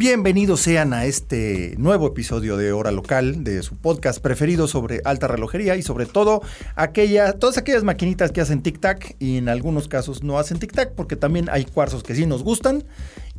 Bienvenidos sean a este nuevo episodio de Hora Local, de su podcast preferido sobre alta relojería y sobre todo todas aquellas maquinitas que hacen tic-tac y en algunos casos no hacen tic-tac porque también hay cuarzos que sí nos gustan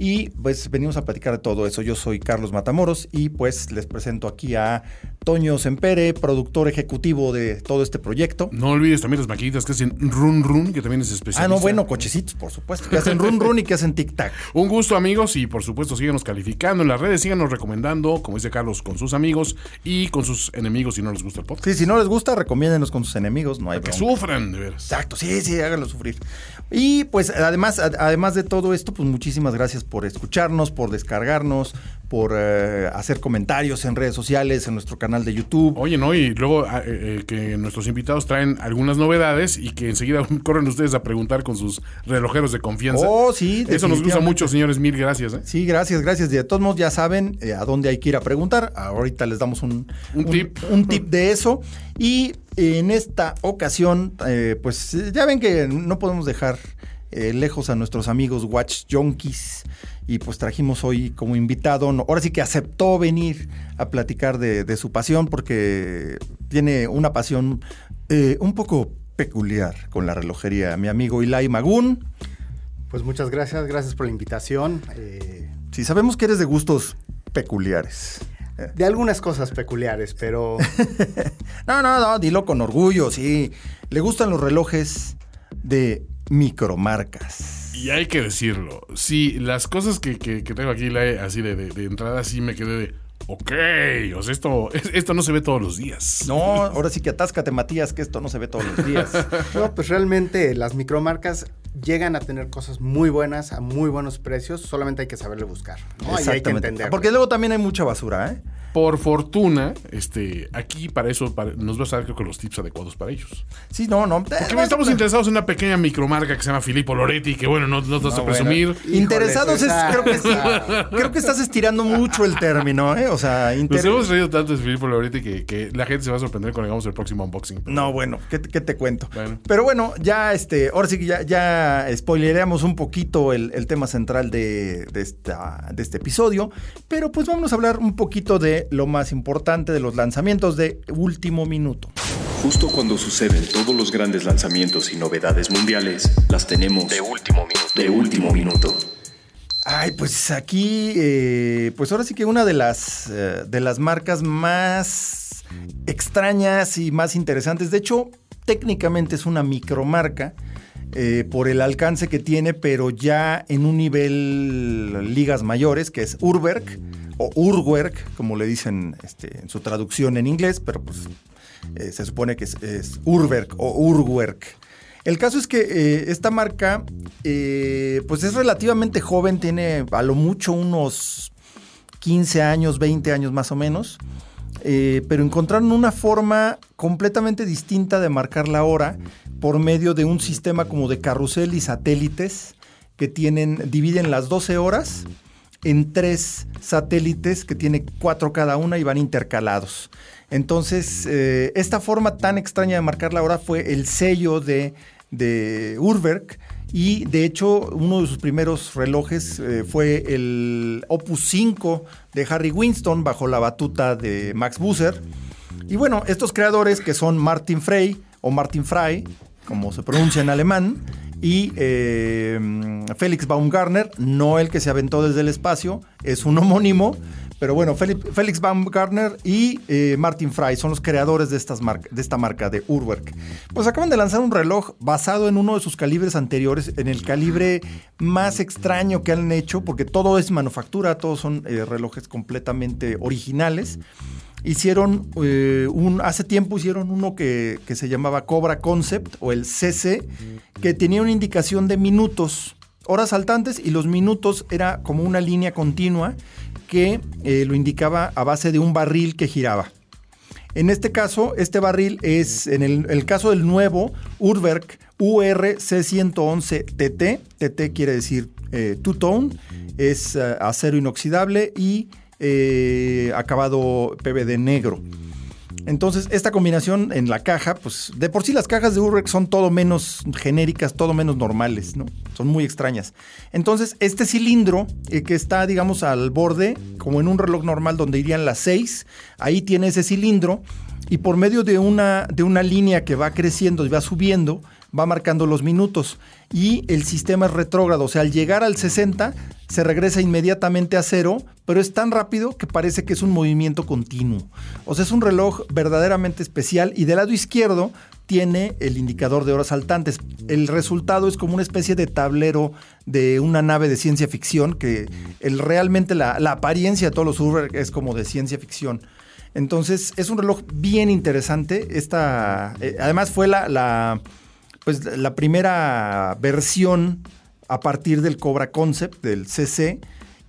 y pues venimos a platicar de todo eso. Yo soy Carlos Matamoros y pues les presento aquí a Toño Sempere, productor ejecutivo de todo este proyecto. No olvides también las maquinitas que hacen run run, que también es especial. Ah, no, bueno, cochecitos, por supuesto, que hacen run run y que hacen tic-tac. Un gusto amigos y por supuesto síganos calificando en las redes, síganos recomendando, como dice Carlos, con sus amigos y con sus enemigos si no les gusta el podcast. Sí, si no les gusta, recomiéndenos con sus enemigos, no hay que bronca. sufran, de veras. Exacto, sí, sí, háganlo sufrir. Y pues además, ad- además de todo esto, pues muchísimas gracias por escucharnos, por descargarnos, por eh, hacer comentarios en redes sociales, en nuestro canal de YouTube. Oye, ¿no? Y luego ah, eh, eh, que nuestros invitados traen algunas novedades y que enseguida corren ustedes a preguntar con sus relojeros de confianza. Oh, sí, Eso nos gusta mucho, señores. Mil gracias. ¿eh? Sí, gracias, gracias. De todos modos, ya saben a dónde hay que ir a preguntar. Ahorita les damos un, Un tip. un tip de eso. Y en esta ocasión, eh, pues eh, ya ven que no podemos dejar eh, lejos a nuestros amigos Watch Junkies. Y pues trajimos hoy como invitado, no, ahora sí que aceptó venir a platicar de, de su pasión porque tiene una pasión eh, un poco peculiar con la relojería. Mi amigo Ilai Magún. Pues muchas gracias, gracias por la invitación. Eh, Sí, sabemos que eres de gustos peculiares. De algunas cosas peculiares, pero No, no, no, dilo con orgullo, sí. Le gustan los relojes de micromarcas. Y hay que decirlo. Sí, las cosas que, que, que tengo aquí la- así de, de- de entrada, sí me quedé de. Ok, o sea, esto, es- esto no se ve todos los días. No, ahora sí que atáscate, Matías, que esto no se ve todos los días. no, pues realmente las micromarcas llegan a tener cosas muy buenas a muy buenos precios, solamente hay que saberle buscar. ¿no? Y hay que entenderlo. Porque luego también hay mucha basura, ¿eh? Por fortuna, este, aquí para eso para- nos vas a dar creo que los tips adecuados para ellos. Sí, no, no. Porque Eh, estamos no, interesados en una pequeña micromarca que se llama Filippo Loretti, que bueno, no, no te vas a presumir. bueno. Interesados es, esa- creo que, creo que estás estirando mucho el término, ¿eh? O sea, Nos inter- hemos reído tanto de Filippo Loretti que, que la gente se va a sorprender cuando hagamos el próximo unboxing. No, bueno, ¿qué, te- qué te cuento? Bueno. Pero bueno, ya este, ahora sí que ya, ya spoilereamos un poquito el, el tema central de, de esta, de este episodio. Pero pues vamos a hablar un poquito de lo más importante, de los lanzamientos de último minuto. Justo cuando suceden todos los grandes lanzamientos y novedades mundiales, las tenemos de último minuto. De último minuto. Ay, pues aquí, eh, pues ahora sí que una de las, eh, de las marcas más extrañas y más interesantes, de hecho, técnicamente es una micromarca eh, por el alcance que tiene, pero ya en un nivel ligas mayores, que es Urwerk o Urwerk, como le dicen este, en su traducción en inglés, pero pues eh, se supone que es, es Urwerk o Urwerk. El caso es que eh, esta marca, pues es relativamente joven, tiene a lo mucho unos 15 años, 20 años más o menos, eh, pero encontraron una forma completamente distinta de marcar la hora por medio de un sistema como de carrusel y satélites que tienen, dividen las 12 horas en tres satélites que tiene cuatro cada una y van intercalados. Entonces, eh, esta forma tan extraña de marcar la hora fue el sello de, de Urwerk y de hecho uno de sus primeros relojes eh, fue el Opus 5 de Harry Winston bajo la batuta de Max Busser. Y bueno, estos creadores que son Martin Frey o Martin Frey, como se pronuncia en alemán, y eh, Félix Baumgartner, no el que se aventó desde el espacio, es un homónimo, pero bueno, Félix, Baumgartner y eh, Martin Frey son los creadores de esta marca de Urwerk. Pues acaban de lanzar un reloj basado en uno de sus calibres anteriores, en el calibre más extraño que han hecho, porque todo es manufactura, todos son eh, relojes completamente originales. Hicieron eh, un, hace tiempo hicieron uno que, que se llamaba Cobra Concept o el CC, que tenía una indicación de minutos horas saltantes y los minutos era como una línea continua que eh, lo indicaba a base de un barril que giraba. En este caso, este barril es, en el, caso del nuevo Urwerk URC111TT, TT quiere decir eh, two-tone, es eh, acero inoxidable y eh, acabado PVD negro. Entonces, esta combinación en la caja, pues de por sí las cajas de Urwerk son todo menos genéricas, todo menos normales, ¿no? Son muy extrañas. Entonces, este cilindro que está, digamos, al borde, como en un reloj normal donde irían las seis, ahí tiene ese cilindro y por medio de una, de una línea que va creciendo y va subiendo, va marcando los minutos y el sistema es retrógrado, o sea, al llegar al 60 se regresa inmediatamente a cero, pero es tan rápido que parece que es un movimiento continuo. O sea, es un reloj verdaderamente especial y del lado izquierdo tiene el indicador de horas saltantes. El resultado es como una especie de tablero de una nave de ciencia ficción que realmente la, apariencia de todos los Uber es como de ciencia ficción. Entonces es un reloj bien interesante. Esta, eh, además fue la pues la primera versión a partir del Cobra Concept, del CC,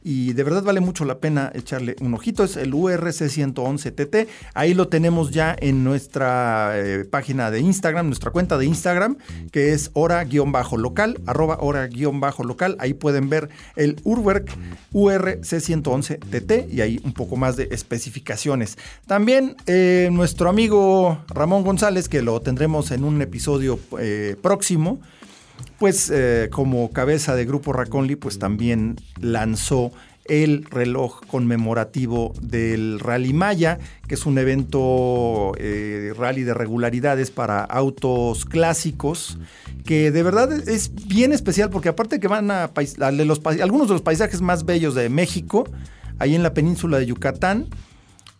y de verdad vale mucho la pena echarle un ojito. Es el URC111TT. Ahí lo tenemos ya en nuestra eh, página de Instagram, nuestra cuenta de Instagram, que es hora-local, arroba hora-local. Ahí pueden ver el Urwerk URC111TT y ahí un poco más de especificaciones. También eh, nuestro amigo Ramón González, que lo tendremos en un episodio eh, próximo pues eh, como cabeza de Grupo Raconli, pues también lanzó el reloj conmemorativo del Rally Maya, que es un evento eh, rally de regularidades para autos clásicos, que de verdad es bien especial porque aparte que van a, algunos de los paisajes más bellos de México, ahí en la península de Yucatán,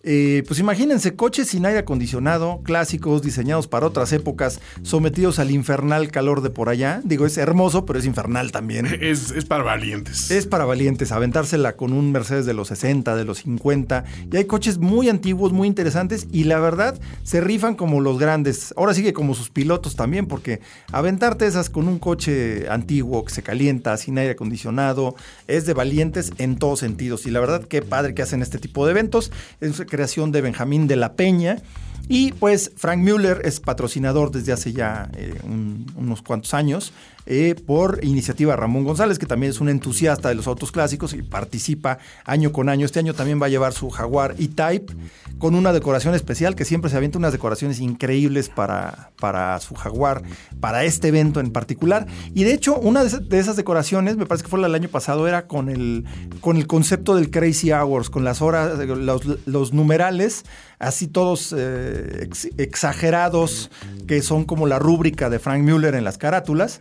eh, pues imagínense, coches sin aire acondicionado, clásicos, diseñados para otras épocas, sometidos al infernal calor de por allá. Digo, es hermoso, pero es infernal también. Es, para valientes. Es para valientes, aventársela con un Mercedes de los 60, de los 50. Y hay coches muy antiguos, muy interesantes, y la verdad, se rifan como los grandes. Ahora sigue como sus pilotos también, porque aventarte esas con un coche antiguo que se calienta, sin aire acondicionado, es de valientes en todos sentidos. Y la verdad, qué padre que hacen este tipo de eventos. Es creación de Benjamín de la Peña. Y pues Frank Müller es patrocinador desde hace ya eh, unos cuantos años eh, por iniciativa Ramón González, que también es un entusiasta de los autos clásicos y participa año con año. Este año también va a llevar su Jaguar E-Type con una decoración especial, que siempre se avienta unas decoraciones increíbles para, para su Jaguar, para este evento en particular. Y de hecho, una de esas decoraciones, me parece que fue la del año pasado, era con el, con el concepto del Crazy Hours, con las horas, los, los numerales así todos eh, exagerados, que son como la rúbrica de Frank Mueller en las carátulas.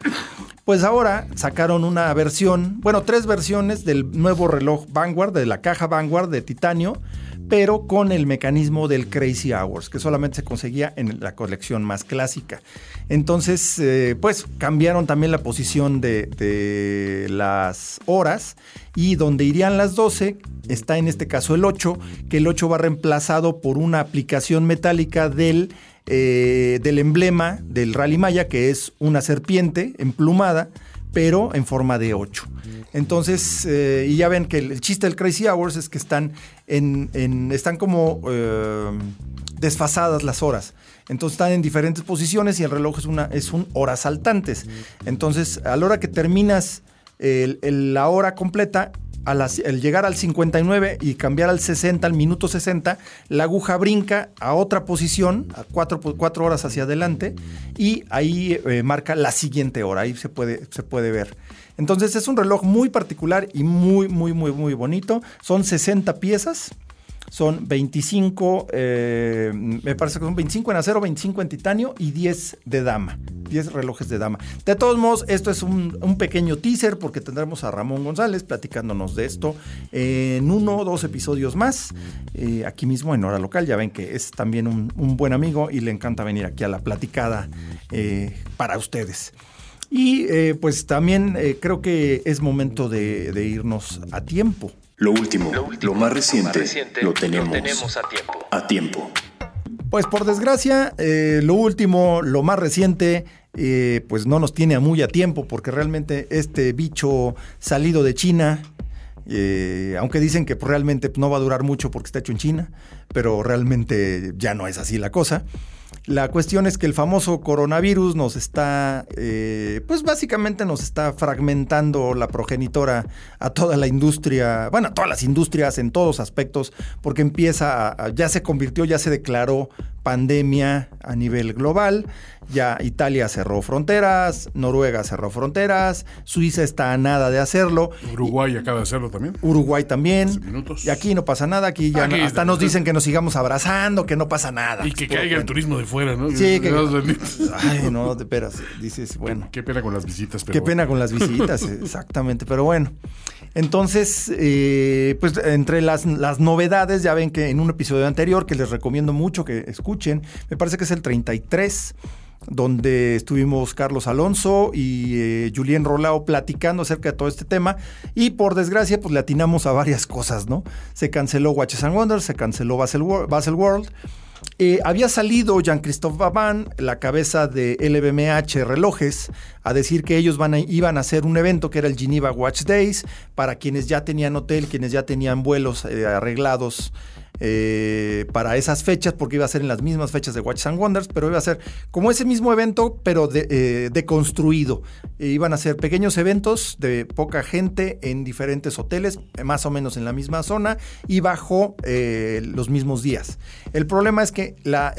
Pues ahora sacaron una versión, bueno, tres versiones del nuevo reloj Vanguard, de la caja Vanguard de titanio, pero con el mecanismo del Crazy Hours, que solamente se conseguía en la colección más clásica. Entonces, eh, pues cambiaron también la posición de, las horas y donde irían las 12 está en este caso el 8, que el 8 va reemplazado por una aplicación metálica del, eh, del emblema del Rally Maya, que es una serpiente emplumada pero en forma de 8. Entonces, eh, y ya ven que el, chiste del Crazy Hours es que están, en, están como eh, desfasadas las horas. Entonces están en diferentes posiciones y el reloj es, una, es un horas saltantes. Entonces, a la hora que terminas la hora completa, al, llegar al 59 y cambiar al 60, al minuto 60, la aguja brinca a otra posición, a cuatro, horas hacia adelante, y ahí eh, marca la siguiente hora, ahí se puede, se puede ver. Entonces es un reloj muy particular y muy, muy, muy, muy bonito. Son 60 piezas son 25, eh, me parece que son 25 en acero, 25 en titanio y 10 de dama. 10 relojes de dama. De todos modos, esto es un, pequeño teaser porque tendremos a Ramón González platicándonos de esto en uno o dos episodios más, eh, aquí mismo en Hora Local. Ya ven que es también un, buen amigo y le encanta venir aquí a la platicada eh, para ustedes. Y pues también creo que es momento de irnos a tiempo. Lo último, lo, más, reciente, lo, tenemos, a tiempo. A tiempo. Pues por desgracia, eh, lo último, lo más reciente, eh, pues no nos tiene muy a tiempo porque realmente este bicho salido de China, eh, aunque dicen que realmente no va a durar mucho porque está hecho en China, pero realmente ya no es así la cosa. La cuestión es que el famoso coronavirus nos está, eh, pues básicamente nos está fragmentando la progenitora a toda la industria, bueno, a todas las industrias en todos aspectos, porque empieza, a, ya se convirtió, ya se declaró pandemia a nivel global. Ya Italia cerró fronteras, Noruega cerró fronteras, Suiza está a nada de hacerlo. Uruguay acaba de hacerlo también. Uruguay también. Y aquí no pasa nada, aquí ya hasta nos dicen que nos sigamos abrazando, que no pasa nada. Y que caiga el turismo de fuera, ¿no? Sí, que... Ay, no, de veras, dices, bueno. Qué pena con las visitas, pero... Qué pena con las visitas, exactamente, pero bueno. Entonces, eh, pues entre las, las novedades, ya ven que en un episodio anterior, que les recomiendo mucho que escuchen, me parece que es el 33, donde estuvimos Carlos Alonso y eh, Rolao platicando acerca de todo este tema. Y por desgracia, pues le atinamos a varias cosas, ¿no? Se canceló Watches and Wonders, se canceló Basel, Basel World. Eh, había salido Jean-Christophe Baban, la cabeza de LVMH Relojes, a decir que ellos iban a hacer un evento que era el Geneva Watch Days, para quienes ya tenían hotel, quienes ya tenían vuelos eh, arreglados eh, para esas fechas, porque iba a ser en las mismas fechas de Watches and Wonders, pero iba a ser como ese mismo evento, pero de, deconstruido. iban a ser pequeños eventos de poca gente en diferentes hoteles, más o menos en la misma zona y bajo los mismos días. El problema es que la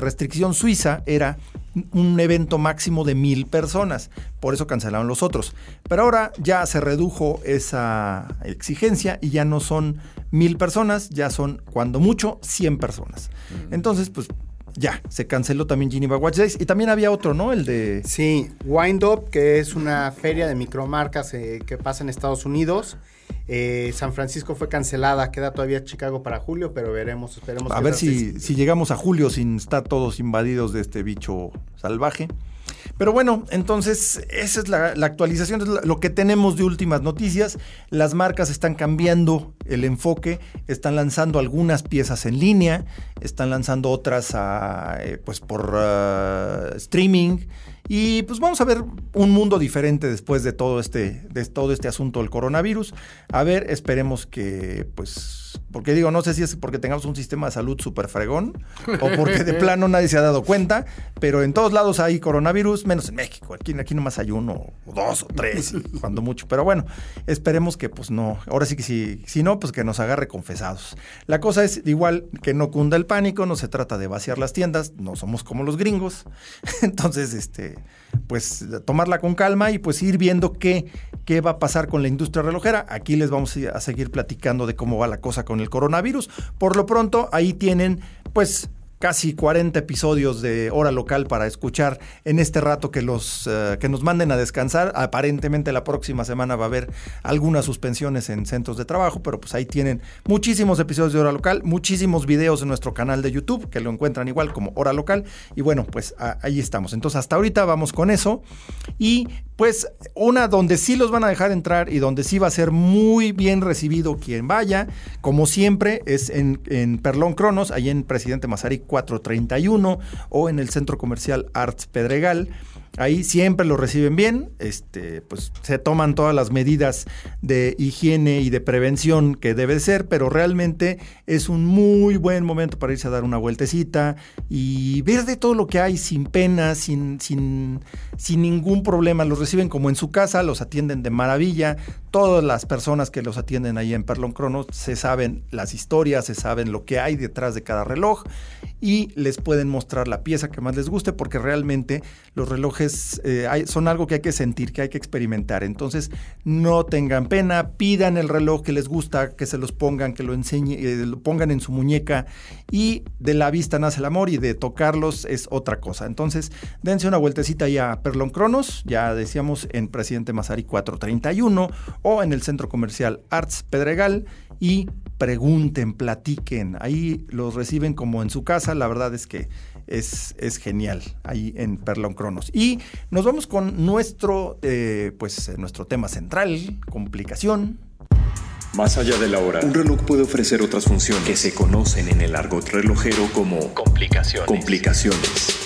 restricción suiza era un evento máximo de mil personas. Por eso cancelaron los otros. Pero ahora ya se redujo esa exigencia y ya no son mil personas, ya son cuando mucho 100 personas. Entonces, pues ya, se canceló también Geneva Watch Days. Y también había otro, ¿no? El de... Sí, Wind Up, que es una feria de micromarcas eh, que pasa en Estados Unidos. Eh, San Francisco fue cancelada, queda todavía Chicago para julio, pero veremos, esperemos. A ver si, si, llegamos a julio sin estar todos invadidos de este bicho salvaje. Pero bueno, entonces esa es la, actualización, es lo que tenemos de últimas noticias. Las marcas están cambiando el enfoque, están lanzando algunas piezas en línea, están lanzando otras eh, pues por ah, streaming. Y pues vamos a ver un mundo diferente después de todo este, de todo este asunto del coronavirus. A ver, esperemos que pues porque digo, no sé si es porque tengamos un sistema de salud súper fregón o porque de plano nadie se ha dado cuenta, pero en todos lados hay coronavirus, menos en México. Aquí, aquí nomás hay uno, o dos o tres, cuando mucho. Pero bueno, esperemos que pues no. Ahora sí que si, si no, pues que nos agarre confesados. La cosa es igual que no cunda el pánico, no se trata de vaciar las tiendas, no somos como los gringos. Entonces, este, pues tomarla con calma y pues ir viendo qué, qué va a pasar con la industria relojera. Aquí les vamos a seguir platicando de cómo va la cosa con el coronavirus. Por lo pronto, ahí tienen pues casi 40 episodios de hora local para escuchar en este rato que, los, eh, que nos manden a descansar. Aparentemente la próxima semana va a haber algunas suspensiones en centros de trabajo, pero pues ahí tienen muchísimos episodios de hora local, muchísimos videos en nuestro canal de YouTube que lo encuentran igual como hora local. Y bueno, pues ahí estamos. Entonces hasta ahorita vamos con eso. Y pues una donde sí los van a dejar entrar y donde sí va a ser muy bien recibido quien vaya, como siempre, es en, en Perlón Cronos, ahí en Presidente Mazarik 431 o en el Centro Comercial Arts Pedregal. Ahí siempre lo reciben bien, este, pues se toman todas las medidas de higiene y de prevención que debe ser, pero realmente es un muy buen momento para irse a dar una vueltecita y ver de todo lo que hay sin pena, sin, sin, sin ningún problema. Los reciben como en su casa, los atienden de maravilla. Todas las personas que los atienden ahí en Perlon Cronos se saben las historias, se saben lo que hay detrás de cada reloj y les pueden mostrar la pieza que más les guste porque realmente los relojes eh, son algo que hay que sentir, que hay que experimentar. Entonces no tengan pena, pidan el reloj que les gusta, que se los pongan, que lo enseñen, eh, lo pongan en su muñeca y de la vista nace el amor y de tocarlos es otra cosa. Entonces dense una vueltecita ahí a Perlon Cronos, ya decíamos en Presidente Mazari 431 o en el centro comercial Arts Pedregal y pregunten, platiquen. Ahí los reciben como en su casa. La verdad es que es, es genial ahí en Perlon Cronos. Y nos vamos con nuestro, eh, pues, nuestro tema central, complicación. Más allá de la hora, un reloj puede ofrecer otras funciones que se conocen en el argot relojero como complicaciones. complicaciones.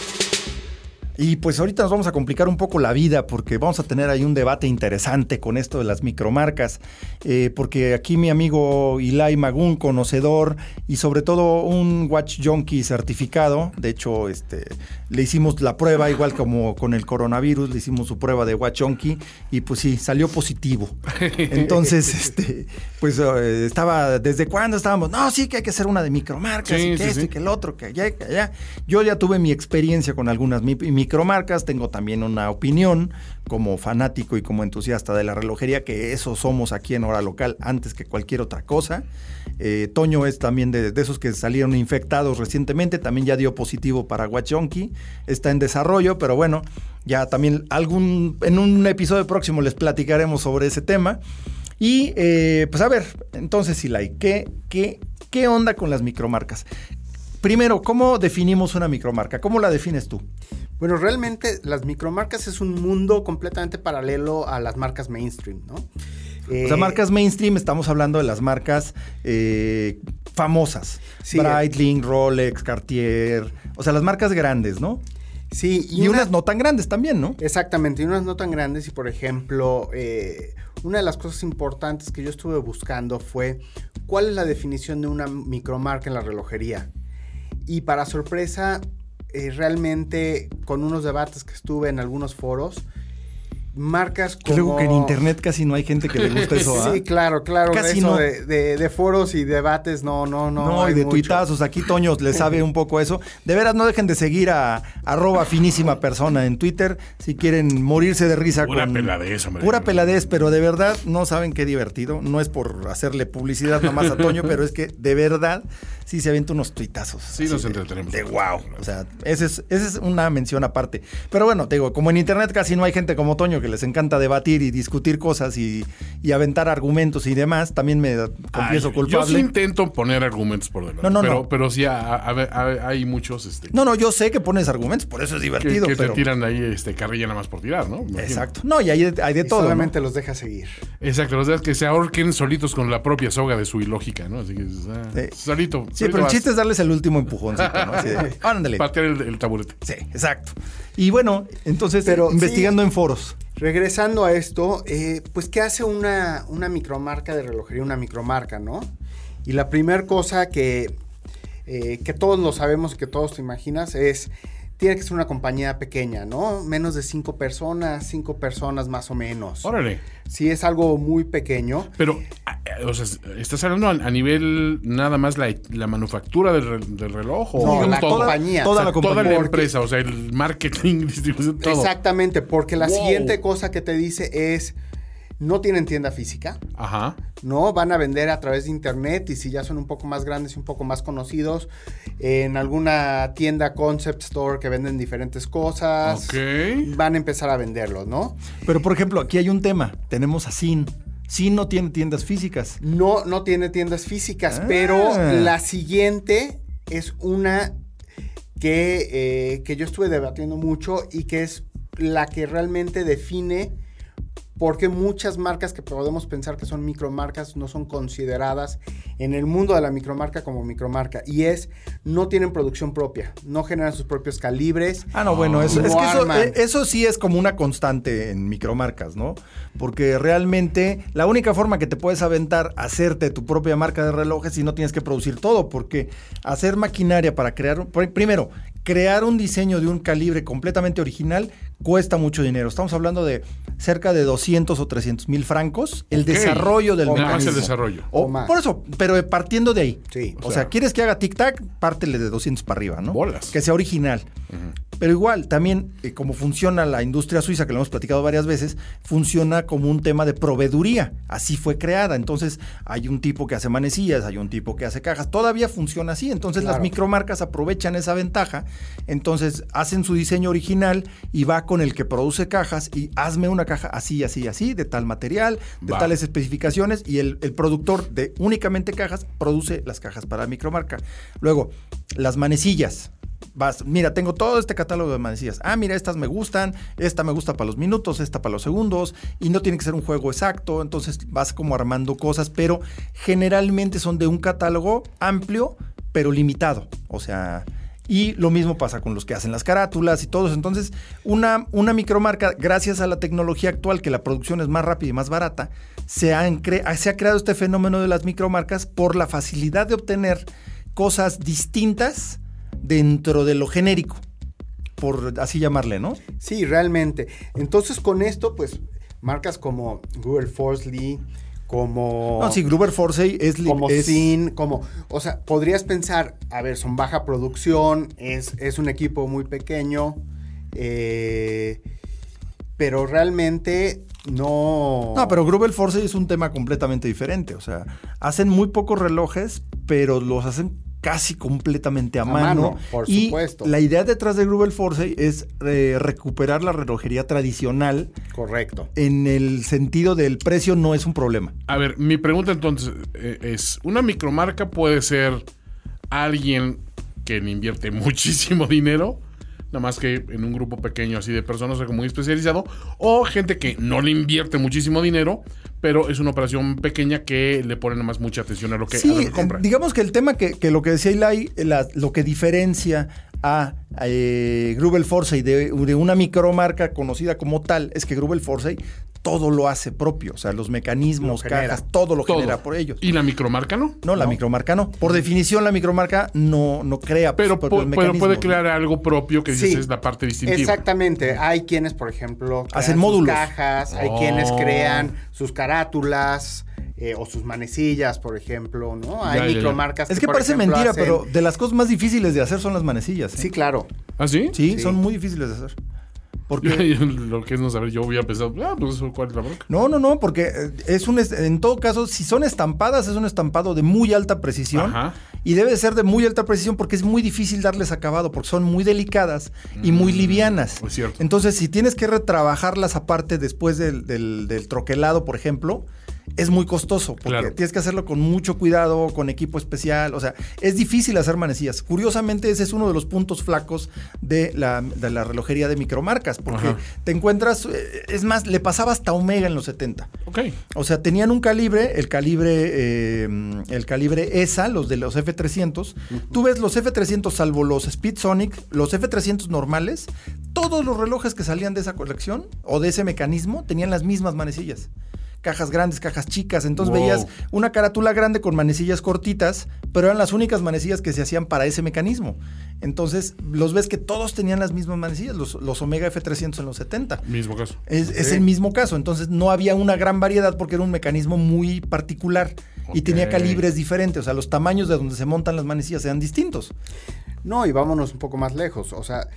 Y pues ahorita nos vamos a complicar un poco la vida porque vamos a tener ahí un debate interesante con esto de las micromarcas, eh, porque aquí mi amigo Ilai Magún, conocedor y sobre todo un Watch Junkie certificado, de hecho este, le hicimos la prueba igual como con el coronavirus, le hicimos su prueba de Watch Junkie y pues sí, salió positivo. Entonces, este, pues eh, estaba, ¿desde cuándo estábamos? No, sí que hay que hacer una de micromarcas y que esto y que el otro, que allá, que allá. Yo ya tuve mi experiencia con algunas micromarcas micromarcas, tengo también una opinión como fanático y como entusiasta de la relojería, que eso somos aquí en Hora Local antes que cualquier otra cosa. Eh, Toño es también de, esos que salieron infectados recientemente, también ya dio positivo para Guachonki, está en desarrollo, pero bueno, ya también algún, en un episodio próximo les platicaremos sobre ese tema. Y eh, pues a ver, entonces Silay, ¿qué, qué, ¿qué onda con las micromarcas? Primero, ¿cómo definimos una micromarca? ¿Cómo la defines tú? Bueno, realmente las micromarcas es un mundo completamente paralelo a las marcas mainstream, ¿no? o sea, eh, marcas mainstream, estamos hablando de las marcas eh, famosas. Breitling, Rolex, Cartier. O sea, las marcas grandes, ¿no? Sí. Y, unas no tan grandes también, ¿no? Exactamente, y unas no tan grandes. Y por ejemplo, eh, una de las cosas importantes que yo estuve buscando fue cuál es la definición de una micromarca en la relojería. Y para sorpresa, eh, realmente con unos debates que estuve en algunos foros, marcas como... Creo que en internet casi no hay gente que le guste eso, Sí, claro, claro. Casi no. De, foros y debates, no, no, no. No, y de tuitazos. Aquí Toño le sabe un poco eso. De veras, no dejen de seguir a arroba finísima persona en Twitter si quieren morirse de risa pura peladez, hombre. Pura peladez, pero de verdad no saben qué divertido. No es por hacerle publicidad nomás a Toño, pero es que de verdad sí se avienta unos tuitazos. Sí, nos entretenemos. De wow. O sea, esa es, esa es una mención aparte. Pero bueno, te digo, como en internet casi no hay gente como Toño que les encanta debatir y discutir cosas y, aventar argumentos y demás, también me confieso culpable. Yo sí intento poner argumentos por delante. No, no, pero, no. Pero sí hay muchos. Este, no, no, yo sé que pones argumentos, por eso es divertido. Que, te tiran ahí este, carrilla nada más por tirar, ¿no? Exacto. No, y hay, hay de todo. Solamente los deja seguir. Exacto, los deja que se ahorquen solitos con la propia soga de su ilógica, ¿no? Así que, ah, solito. Sí, pero el chiste es darles el último empujoncito, ¿no? Así ándale. Patear el, taburete. Sí, exacto. Y bueno, entonces, pero, investigando en foros. Regresando a esto, eh, pues, ¿qué hace una, una micromarca de relojería, una micromarca, no? Y la primera cosa que, eh, que todos lo sabemos y que todos te imaginas es tiene que ser una compañía pequeña, ¿no? Menos de cinco personas, cinco personas más o menos. Órale. Sí, es algo muy pequeño. Pero, o sea, ¿estás hablando a, nivel nada más la, manufactura del, reloj? ¿o no, la compañía. Toda, la compañía. Toda la empresa, o sea, el marketing, distribución, todo. Exactamente, porque la siguiente cosa que te dice es no tienen tienda física. Ajá. No, van a vender a través de internet y si ya son un poco más grandes y un poco más conocidos, en alguna tienda concept store que venden diferentes cosas, van a empezar a venderlos, ¿no? Pero por ejemplo, aquí hay un tema. Tenemos a Sin. Sin no tiene tiendas físicas. No, no tiene tiendas físicas, pero ah. la siguiente es una que, eh, que yo estuve debatiendo mucho y que es la que realmente define porque muchas marcas que podemos pensar que son micromarcas no son consideradas en el mundo de la micromarca como micromarca. Y es, no tienen producción propia, no generan sus propios calibres. Ah, no, bueno, eso, es que eso, eh, eso, sí es como una constante en micromarcas, ¿no? Porque realmente la única forma que te puedes aventar a hacerte tu propia marca de relojes si no tienes que producir todo, porque hacer maquinaria para crear, primero, crear un diseño de un calibre completamente original cuesta mucho dinero. Estamos hablando de cerca de 200 o 300 mil francos. El desarrollo del o más el desarrollo. O, Por eso, pero partiendo de ahí. Sí. O, sea, quieres que haga tic-tac, pártele de 200 para arriba, ¿no? Bolas. Que sea original. Pero igual, también, eh, como funciona la industria suiza, que lo hemos platicado varias veces, funciona como un tema de proveeduría. Así fue creada. Entonces, hay un tipo que hace manecillas, hay un tipo que hace cajas. Todavía funciona así. Entonces, las micromarcas aprovechan esa ventaja. Entonces, hacen su diseño original y va con el que produce cajas y hazme una caja así, así, así, de tal material, de tales especificaciones. Y el, el productor de únicamente cajas produce las cajas para micromarca. Luego, las manecillas vas, mira, tengo todo este catálogo de manecillas. Ah, mira, estas me gustan, esta me gusta para los minutos, esta para los segundos, y no tiene que ser un juego exacto, entonces vas como armando cosas, pero generalmente son de un catálogo amplio, pero limitado. O sea, y lo mismo pasa con los que hacen las carátulas y todos. Entonces, una, una micromarca, gracias a la tecnología actual, que la producción es más rápida y más barata, se, se ha creado este fenómeno de las micromarcas por la facilidad de obtener cosas distintas dentro de lo genérico, por así llamarle, ¿no? Sí, realmente. Entonces, con esto, pues, marcas como Google Force como... No, sí, Gruber Forsey es... Como Sin, como... O sea, podrías pensar, a ver, son baja producción, es, es un equipo muy pequeño, eh, pero realmente no... No, pero Gruber Forsey es un tema completamente diferente, o sea, hacen muy pocos relojes, pero los hacen casi completamente a, mano. por y supuesto. La idea detrás de Grubel Force es eh, recuperar la relojería tradicional. Correcto. En el sentido del precio no es un problema. A ver, mi pregunta entonces eh, es, ¿una micromarca puede ser alguien que le invierte muchísimo dinero? Nada más que en un grupo pequeño así de personas, o muy especializado, o gente que no le invierte muchísimo dinero, pero es una operación pequeña que le pone nada más mucha atención a lo que, sí, compra. Digamos que el tema que, lo que decía Eli, lo que diferencia a eh, Grubel Forsey de, de, una micromarca conocida como tal es que Grubel Forsey todo lo hace propio, o sea, los mecanismos, cajas, todo lo genera por ellos. ¿Y la micromarca no? No, la micromarca no. Por definición, la micromarca no, no crea pero, puede crear algo propio que dices es la parte distintiva. Exactamente. Hay quienes, por ejemplo, hacen módulos. cajas, hay quienes oh. crean sus carátulas. Eh, o sus manecillas, por ejemplo, ¿no? Hay micromarcas. Es que, parece mentira, pero de las cosas más difíciles de hacer son las manecillas. ¿eh? Sí, claro. ¿Ah, sí? sí? son muy difíciles de hacer. Porque lo que es no saber, yo hubiera pensado, ah, pues cuál es la bronca. No, no, no, porque eh, es un en todo caso, si son estampadas, es un estampado de muy alta precisión. Y debe ser de muy alta precisión porque es muy difícil darles acabado, porque son muy delicadas y muy mm, livianas. Es cierto. Entonces, si tienes que retrabajarlas aparte después del, del troquelado, por ejemplo, es muy costoso porque tienes que hacerlo con mucho cuidado, con equipo especial. O sea, es difícil hacer manecillas. Curiosamente, ese es uno de los puntos flacos de la, relojería de micromarcas porque te encuentras, eh, es más, le pasaba hasta Omega en los 70. Ok. O sea, tenían un calibre, el calibre, eh, el calibre ESA, los de los F300. Tú ves los F300, salvo los Speedsonic, los F300 normales, todos los relojes que salían de esa colección o de ese mecanismo tenían las mismas manecillas cajas grandes, cajas chicas. Entonces veías una carátula grande con manecillas cortitas, pero eran las únicas manecillas que se hacían para ese mecanismo. Entonces los ves que todos tenían las mismas manecillas, los, Omega F300 en los 70. Mismo caso. Es, el mismo caso. Entonces no había una gran variedad porque era un mecanismo muy particular y tenía calibres diferentes. O sea, los tamaños de donde se montan las manecillas eran distintos. No, y vámonos un poco más lejos. O sea,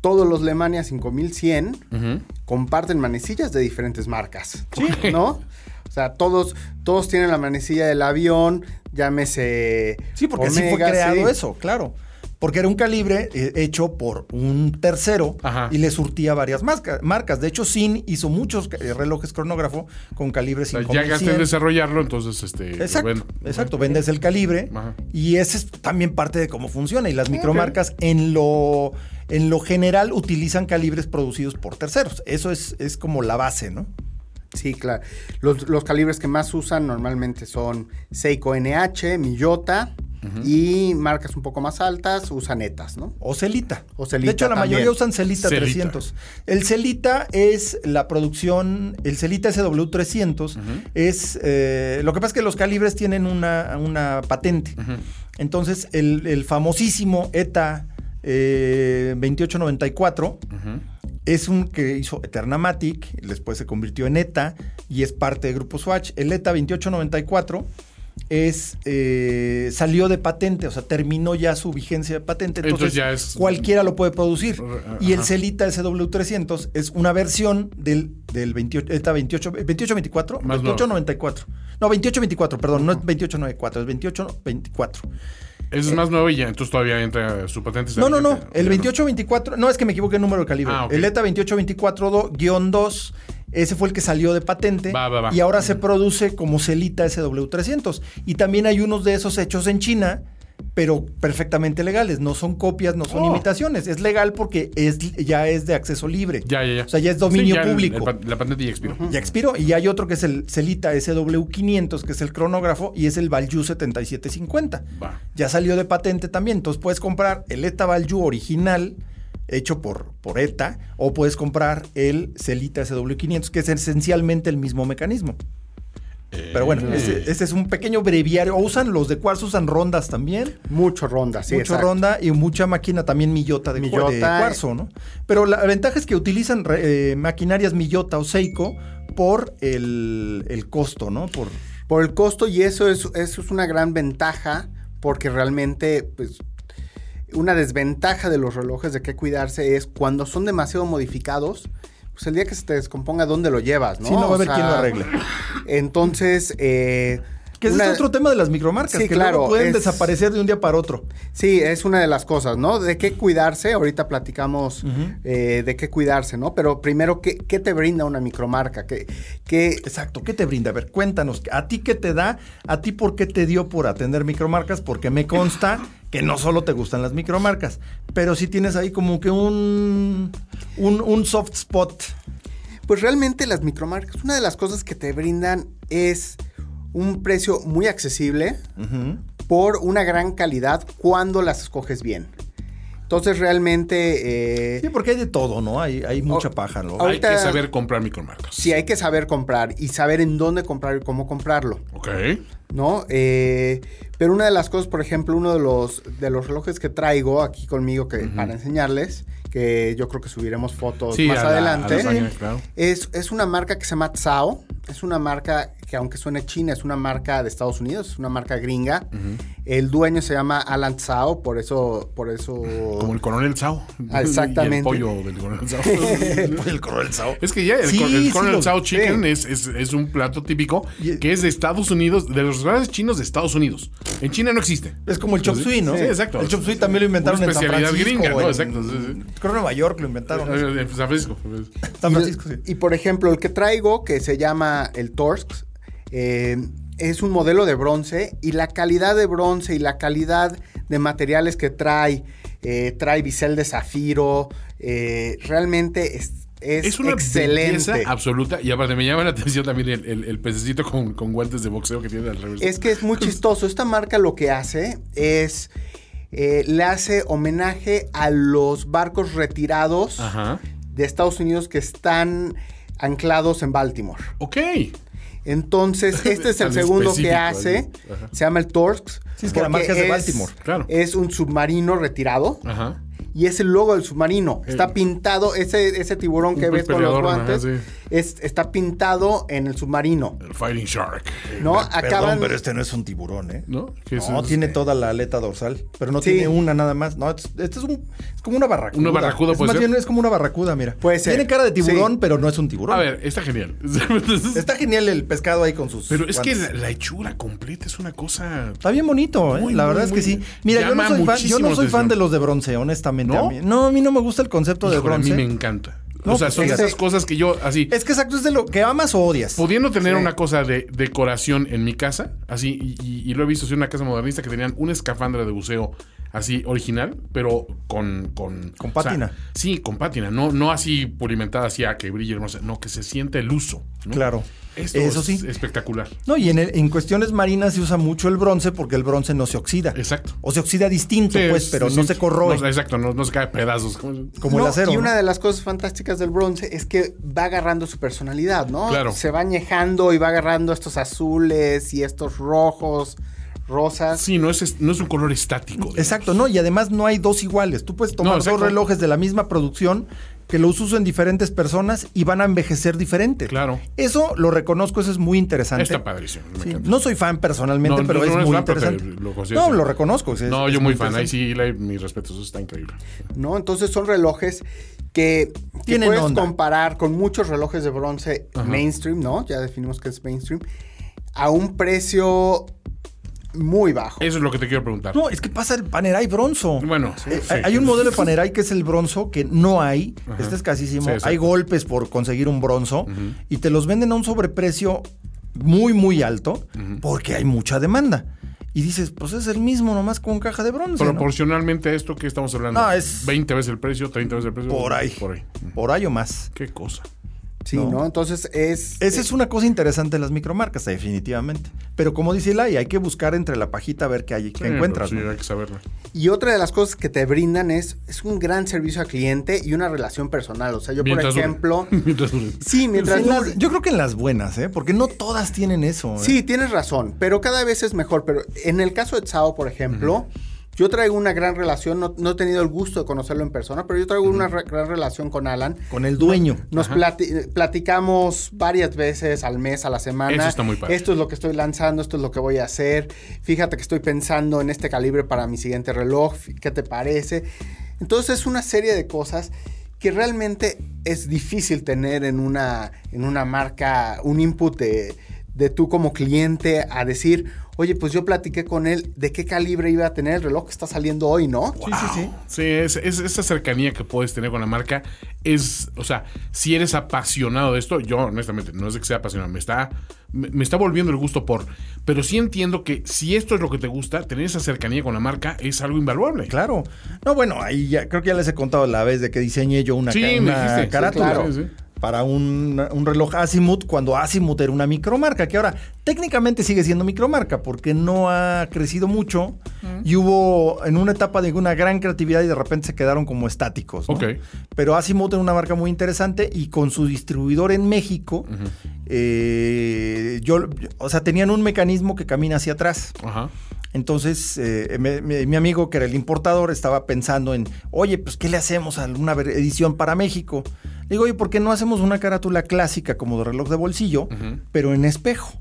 todos los Lemania 5100 comparten manecillas de diferentes marcas, ¿no? O sea, todos, todos tienen la manecilla del avión, llámese. Sí, porque así fue creado eso, claro. Porque era un calibre eh, hecho por un tercero y le surtía varias marcas. De hecho, Sin hizo muchos eh, relojes cronógrafo con calibre 5100. Ya gasté en desarrollarlo, entonces este. Exacto, exacto. Vendes el calibre y ese es también parte de cómo funciona. Y las micromarcas en lo en lo general utilizan calibres producidos por terceros. Eso es, es como la base, ¿no? Sí, claro. Los, calibres que más usan normalmente son Seiko NH, Miyota, y marcas un poco más altas usan ETAs, ¿no? O Celita. O Celita de hecho, la mayoría usan Celita, 300. El Celita es la producción, el Celita SW300 es, eh, lo que pasa es que los calibres tienen una, patente. Entonces, el, el famosísimo ETA 2894. Eh, es un que hizo Eternamatic, después se convirtió en ETA y es parte del grupo Swatch. El ETA 2894 es eh, salió de patente, o sea, terminó ya su vigencia de patente, entonces, cualquiera lo puede producir. Y el Celita SW300 es una versión del, del 28, ETA 28, 2824, 2894. No, 2824, perdón, no es 2894, es 2824. Ese es más nuevo y ya, entonces todavía entra su patente. No, no, no. El 2824, no es que me equivoqué el número de calibre. Ah, el ETA 2824-2, ese fue el que salió de patente. Y ahora se produce como Celita SW300. Y también hay unos de esos hechos en China pero perfectamente legales. No son copias, no son Oh. imitaciones. Es legal porque es, ya es de acceso libre. Ya, ya, ya. O sea, ya es dominio Sí, ya el- público. el la patente ya expiró. Ya expiró. Y hay otro que es el Celita SW500, que es el cronógrafo, y es el Valju 7750. Va. Ya salió de patente también. Entonces puedes comprar el ETA Valju original, hecho por, por ETA, o puedes comprar el Celita SW500, que es esencialmente el mismo mecanismo. Pero bueno, Eh. ese, ese es un pequeño breviario. O usan los de cuarzo, usan rondas también. Mucho ronda, sí, mucho exacto. ronda y mucha máquina también millota de, cua- de Millota, cuarzo, ¿no? Pero la ventaja es que utilizan eh, maquinarias millota o Seiko por el, el costo, ¿no? Por, Por el costo y eso es, eso es una gran ventaja porque realmente, pues, una desventaja de los relojes de qué cuidarse es cuando son demasiado modificados, pues el día que se te descomponga, ¿dónde lo llevas? ¿no? Sí, no va a O haber sea, quién lo arregle. Entonces, eh, Que ese una- es otro tema de las micromarcas, Sí, que claro, luego pueden es- desaparecer de un día para otro. Sí, es una de las cosas, ¿no? De qué cuidarse, ahorita platicamos eh, de qué cuidarse, ¿no? Pero primero, ¿qué, qué te brinda una micromarca? ¿Qué, qué, Exacto, ¿qué te brinda? A ver, cuéntanos, ¿a ti qué te da? ¿A ti por qué te dio por atender micromarcas? Porque me consta que no solo te gustan las micromarcas, pero sí tienes ahí como que un, un, un soft spot. Pues realmente las micromarcas, una de las cosas que te brindan es un precio muy accesible por una gran calidad cuando las escoges bien. Entonces realmente... eh, Sí, porque hay de todo, ¿no? Hay, hay mucha Oh, paja, ¿no? Hay que saber comprar micromarcas. sí hay que saber comprar y saber en dónde comprar y cómo comprarlo. Ok. ¿no? Eh, pero una de las cosas, por ejemplo, uno de los, de los relojes que traigo aquí conmigo que, para enseñarles, que yo creo que subiremos fotos Sí, más a la- a adelante, los años, claro. es, es una marca que se llama Tsao. Es una marca que aunque suene china, es una marca de Estados Unidos, es una marca gringa. El dueño se llama Alan Tsao, por eso... Por eso Como el coronel Sao. Ah, exactamente. Y el pollo del coronel Sao. el coronel Sao. Es que ya el, Sí, cor- el sí Coronel lo- Sao Chicken sí. es, es- es un plato típico que es de Estados Unidos, de los restaurantes chinos de Estados Unidos. En China no existe. Es como el chop suey, ¿no? sí, exacto. El chop suey también lo inventaron Una en San especialidad Francisco. gringa, ¿no? en- Exacto, sí, sí. Creo Nueva York lo inventaron. Eh, eh, San Francisco. San Y- Francisco, sí. Y, por ejemplo, el que traigo, que se llama el Torx, eh, es un modelo de bronce y la calidad de bronce y la calidad de materiales que trae, eh, trae bisel de zafiro, eh, realmente es, es, Es una excelente. belleza absoluta. Y aparte me llama la atención también el, el- el pececito con, con guantes de boxeo que tiene al revés. Es que es muy chistoso. Esta marca lo que hace es... eh, le hace homenaje a los barcos retirados Ajá. de Estados Unidos que están anclados en Baltimore. Ok. Entonces, este es el segundo que hace. Se llama el Torx. Sí, es que la porque marca es de Baltimore. Claro. Es un submarino retirado. Ajá. Y es el logo del submarino. Está pintado, ese, ese tiburón Un que ves con los ajá, guantes, sí. Es, está pintado en el submarino. El Fighting Shark. ¿No? Perdón, Acaban. pero este no es un tiburón, ¿eh? ¿No? Tiene toda la aleta dorsal, pero no Sí. tiene una nada más. No, este es, un, es como una barracuda. ¿Una barracuda es puede más ser? bien es como una barracuda, mira. Puede ser. Tiene cara de tiburón, Sí. pero no es un tiburón. A ver, está genial. Está genial el pescado ahí con sus. Pero es que guantes. la, la hechura completa es una cosa. Está bien bonito, ¿eh? Muy, la muy, verdad es que muy sí. Mira, yo no Llama soy fan, yo no soy fan de los de bronce, honestamente. ¿No? A mí. no, a mí no me gusta el concepto de Híjole, a mí bronce. me encanta. No, o sea, son esas cosas que yo, así, Es que exacto, es de lo que amas o odias. pudiendo tener Sí. una cosa de decoración en mi casa, así, y, y- y lo he visto en una casa modernista que tenían una escafandra de buceo así original, pero con... Con, Con o sea, pátina. sí, con pátina, no, no así pulimentada, así a que brille hermosa, no, que se siente el uso. ¿no? Claro. Esto Eso es sí. espectacular. No, y en, el- en cuestiones marinas se usa mucho el bronce porque el bronce no se oxida. Exacto. O se oxida distinto, Sí, pues, es pero no se corroe. No, exacto, no, no se cae a pedazos. como- como el acero. Y ¿no? una de las cosas fantásticas del bronce es que va agarrando su personalidad, ¿no? Claro. Se va añejando y va agarrando estos azules y estos rojos, rosas. Sí, no es, no es un color estático. digamos. Exacto, ¿no? Y además no hay dos iguales. Tú puedes tomar No, dos relojes de la misma producción que los uso en diferentes personas y van a envejecer diferente. Claro. Eso lo reconozco, eso es muy interesante. Está padrísimo. me Sí, encanta. No soy fan personalmente, No, pero no, es no muy fan, interesante. lo no, lo reconozco. es- No, es yo muy fan. Ahí sí, le- mis respetos. Eso está increíble. ¿no? Entonces son relojes que, que Tienen puedes onda. comparar con muchos relojes de bronce Ajá. mainstream, ¿no? Ya definimos que es mainstream, a un precio muy bajo. Eso es lo que te quiero preguntar. No, es que pasa el Panerai bronzo. Bueno, Eh, sí. hay- un modelo de Panerai que es el bronzo que no hay. Ajá. Este es casísimo. Hay golpes por conseguir un bronzo y te los venden a un sobreprecio muy, muy alto porque hay mucha demanda. y dices, pues es el mismo, nomás con caja de bronce. ¿no? Proporcionalmente a esto que estamos hablando. No, es- 20 veces el precio, 30 veces el precio. Por ahí. Por ahí. Por ahí o más. Qué cosa. Sí, No. ¿no? Entonces es... Esa es una cosa interesante de las micromarcas, definitivamente. Pero como dice Lai, hay que buscar entre la pajita a ver qué hay, qué Sí, encuentras. Sí, ¿no? hay que saberlo. Y otra de las cosas que te brindan es, es un gran servicio al cliente y una relación personal. O sea, yo, Mientras por dure. ejemplo... Mientras dure. Sí, mientras... En las- yo creo que en las buenas, ¿eh? Porque no todas tienen eso. ¿eh? Sí, tienes razón, pero cada vez es mejor. Pero en el caso de Tsao, por ejemplo, yo traigo una gran relación, no, no he tenido el gusto de conocerlo en persona, pero yo traigo una re- gran relación con Alan. Con el dueño. Nos plati- platicamos varias veces al mes, a la semana. Eso está muy padre. Esto es lo que estoy lanzando, esto es lo que voy a hacer. Fíjate que estoy pensando en este calibre para mi siguiente reloj. ¿Qué te parece? Entonces es una serie de cosas que realmente es difícil tener en una, en una marca, un input de, de tú como cliente a decir, oye, pues yo platiqué con él de qué calibre iba a tener el reloj que está saliendo hoy, ¿no? Sí, sí, sí. Sí, es, es- esa cercanía que puedes tener con la marca es, o sea, si eres apasionado de esto, yo honestamente no es de que sea apasionado, me está, me, me está volviendo el gusto por, pero sí entiendo que si esto es lo que te gusta, tener esa cercanía con la marca es algo invaluable. Claro. No, bueno, ahí ya creo que ya les he contado la vez de que diseñé yo una, Sí, ca- me una dijiste. Sí, carátula claro. Sí, sí. Para un, un reloj Azimuth cuando Azimuth era una micromarca, que ahora técnicamente sigue siendo micromarca porque no ha crecido mucho y hubo en una etapa de una gran creatividad y de repente se quedaron como estáticos. ¿no? Ok. Pero Azimuth era una marca muy interesante y con su distribuidor en México, eh, yo, o sea, tenían un mecanismo que camina hacia atrás. Ajá. Entonces, eh, me- me- mi amigo, que era el importador, estaba pensando en, oye, pues, ¿qué le hacemos a una edición para México? Digo, oye, ¿por qué no hacemos una carátula clásica como de reloj de bolsillo, pero en espejo?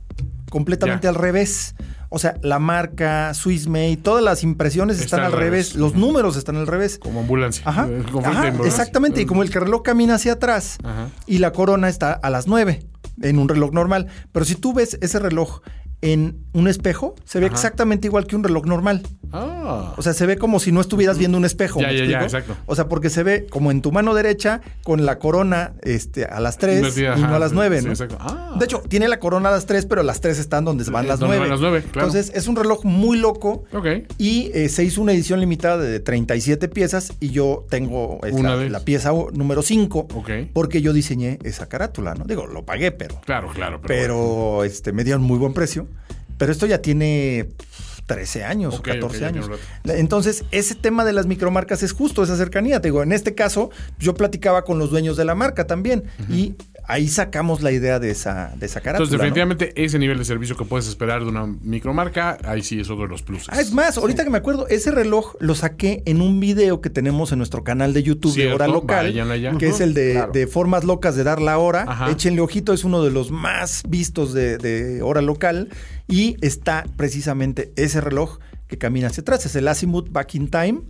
Completamente al revés. O sea, la marca, Swissmade, todas las impresiones están Está al revés, revés. los números están al revés. Como ambulancia. Ajá, Eh, ajá, exactamente. Y como el reloj camina hacia atrás y la corona está a las 9 en un reloj normal. Pero si tú ves ese reloj en un espejo, se ve Ajá. exactamente igual que un reloj normal. Ah. O sea, se ve como si no estuvieras viendo un espejo. Ya, ¿me ya, ya, exacto. O sea, porque se ve como en tu mano derecha con la corona este, a las 3 Invertida, y no a las sí, 9, sí, ¿no? exacto. Ah. De hecho, tiene la corona a las 3, pero las 3 están donde van Eh, las donde 9. van las nueve, claro. Entonces, es un reloj muy loco. Ok. Y eh, se hizo una edición limitada de 37 piezas y yo tengo es Una la, pieza número 5 Ok. porque yo diseñé esa carátula, ¿no? Digo, lo pagué, pero Claro, claro. Pero, pero este me dieron muy buen precio. Pero esto ya tiene 13 años o 14 ok, ya tiene años. Entonces, ese tema de las micromarcas es justo esa cercanía. Te digo, en este caso, yo platicaba con los dueños de la marca también y ahí sacamos la idea de esa, de esa carátula. Entonces, ¿no? definitivamente, ese nivel de servicio que puedes esperar de una micromarca, ahí sí es otro de los pluses. Ah, es más, ahorita que me acuerdo, ese reloj lo saqué en un video que tenemos en nuestro canal de YouTube de Hora Local, que es el de, claro. de formas locas de dar la hora. Ajá. Échenle ojito, es uno de los más vistos de, de Hora Local y está precisamente ese reloj que camina hacia atrás. Es el Azimuth Back in Time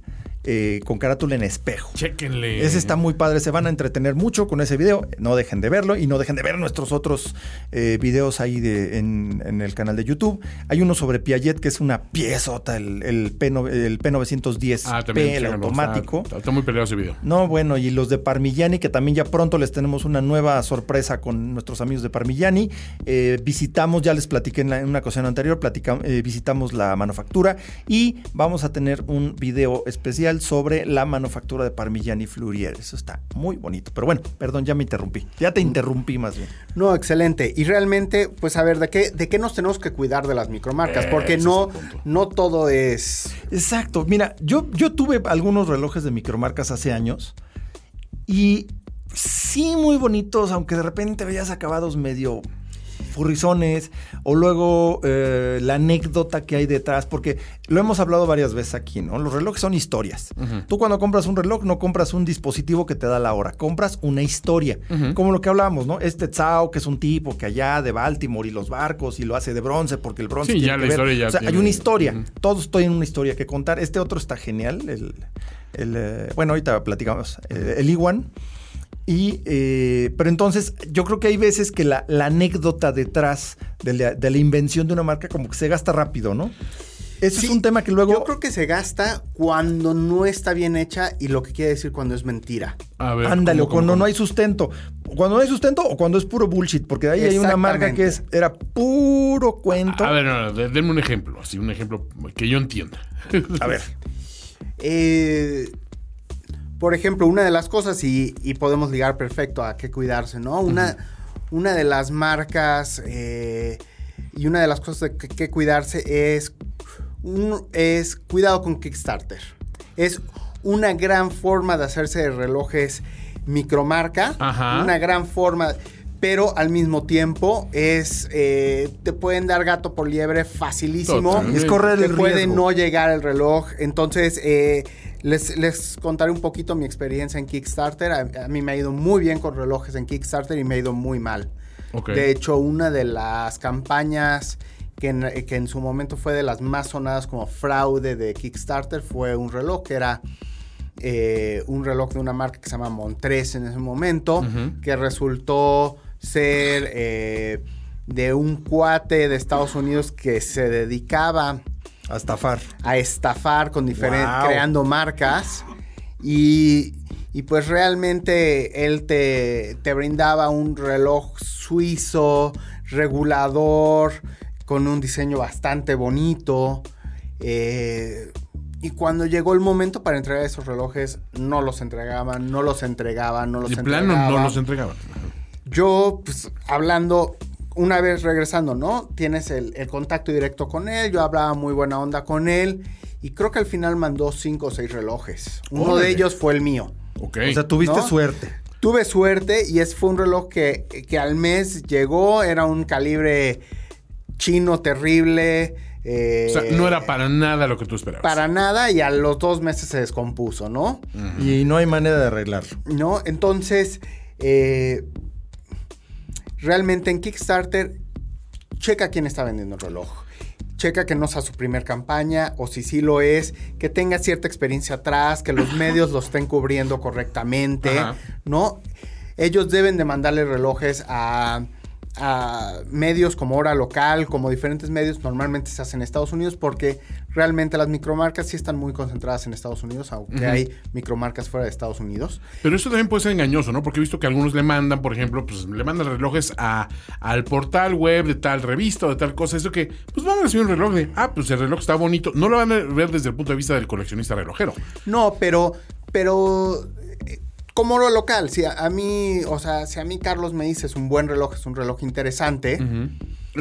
eh, con carátula en espejo. Chéquenle. Ese está muy padre, se van a entretener mucho con ese video. No dejen de verlo y no dejen de ver nuestros otros eh, videos ahí de, en, en el canal de YouTube. Hay uno sobre Piaget que es una piezota, el, el, P, no- el P910P, Ah, el automático. Está, está muy peleado ese video. No, bueno, y los de Parmigiani, que también ya pronto les tenemos una nueva sorpresa con nuestros amigos de Parmigiani. Eh, visitamos, ya les platiqué en, la- en una ocasión anterior, platica- eh, visitamos la manufactura y vamos a tener un video especial sobre la manufactura de Parmigiani Fleurier. Eso está muy bonito. Pero bueno, perdón, ya me interrumpí. Ya te interrumpí más bien. No, excelente. Y realmente, pues a ver, ¿de qué, de qué nos tenemos que cuidar de las micromarcas? Porque no, no todo es... Exacto. Mira, yo, yo tuve algunos relojes de micromarcas hace años y sí muy bonitos, aunque de repente veías acabados medio furrizones o luego eh, la anécdota que hay detrás, porque lo hemos hablado varias veces aquí, ¿no? Los relojes son historias. Tú cuando compras un reloj no compras un dispositivo que te da la hora, compras una historia, como lo que hablábamos, ¿no? Este Tsao, que es un tipo que allá de Baltimore y los barcos y lo hace de bronce porque el bronce Sí, tiene ya que la ver- historia ya o sea, hay una historia. Todos tienen una historia que contar. Este otro está genial. El, el, eh, bueno, ahorita platicamos. eh, el Iwan. Y, eh, pero entonces, yo creo que hay veces que la, la anécdota detrás de la, de la invención de una marca como que se gasta rápido, ¿no? ese es un tema que luego... Yo creo que se gasta cuando no está bien hecha y lo que quiere decir cuando es mentira. A ver, Ándale, o cuando no hay sustento. Cuando no hay sustento o cuando es puro bullshit, porque de ahí hay una marca que es era puro cuento. A, ver, no, denme un ejemplo, así un ejemplo que yo entienda. a ver. Eh, por ejemplo, una de las cosas, y, podemos ligar perfecto a qué cuidarse, ¿no? Una, una de las marcas eh, y una de las cosas que, que cuidarse es, es cuidado con Kickstarter. Es una gran forma de hacerse de relojes micromarca, una gran forma, pero al mismo tiempo es eh, te pueden dar gato por liebre facilísimo. Es correr el puede no llegar el reloj, entonces eh, les, contaré un poquito mi experiencia en Kickstarter. A, mí me ha ido muy bien con relojes en Kickstarter y me ha ido muy mal. De hecho, una de las campañas que en, su momento fue de las más sonadas como fraude de Kickstarter fue un reloj que era eh, un reloj de una marca que se llama Montres en ese momento, que resultó ser eh, de un cuate de Estados Unidos que se dedicaba a estafar. A estafar con diferentes, creando marcas. Y, pues realmente él te, brindaba un reloj suizo, regulador, con un diseño bastante bonito. Eh, y cuando llegó el momento para entregar esos relojes, no los entregaban, no los entregaban, no los de entregaban. plano no los entregaban. Yo, pues, hablando, una vez regresando, ¿no? Tienes el, contacto directo con él, yo hablaba muy buena onda con él y creo que al final mandó cinco o seis relojes. Uno de ellos fue el mío. Ok. O sea, tuviste suerte. Tuve suerte y es, fue un reloj que, que al mes llegó, era un calibre chino terrible. Eh, o sea, no era para nada lo que tú esperabas. Para nada y a los dos meses se descompuso, ¿no? Y no hay manera de arreglarlo. No, entonces, eh, realmente en Kickstarter, checa quién está vendiendo el reloj. Checa que no sea su primer campaña o si sí lo es, que tenga cierta experiencia atrás, que los medios lo estén cubriendo correctamente, ¿no? Ellos deben de mandarle relojes a a medios como Hora Local, como diferentes medios, normalmente se hacen en Estados Unidos porque realmente las micromarcas sí están muy concentradas en Estados Unidos, aunque hay micromarcas fuera de Estados Unidos. Pero eso también puede ser engañoso, ¿no? Porque he visto que algunos le mandan, por ejemplo, pues le mandan relojes a, al portal web de tal revista o de tal cosa. Eso que, pues van a recibir un reloj de, ah, pues el reloj está bonito. No lo van a ver desde el punto de vista del coleccionista relojero. No, pero, pero como lo local, si a, mí, o sea, si a mí Carlos me dice es un buen reloj, es un reloj interesante.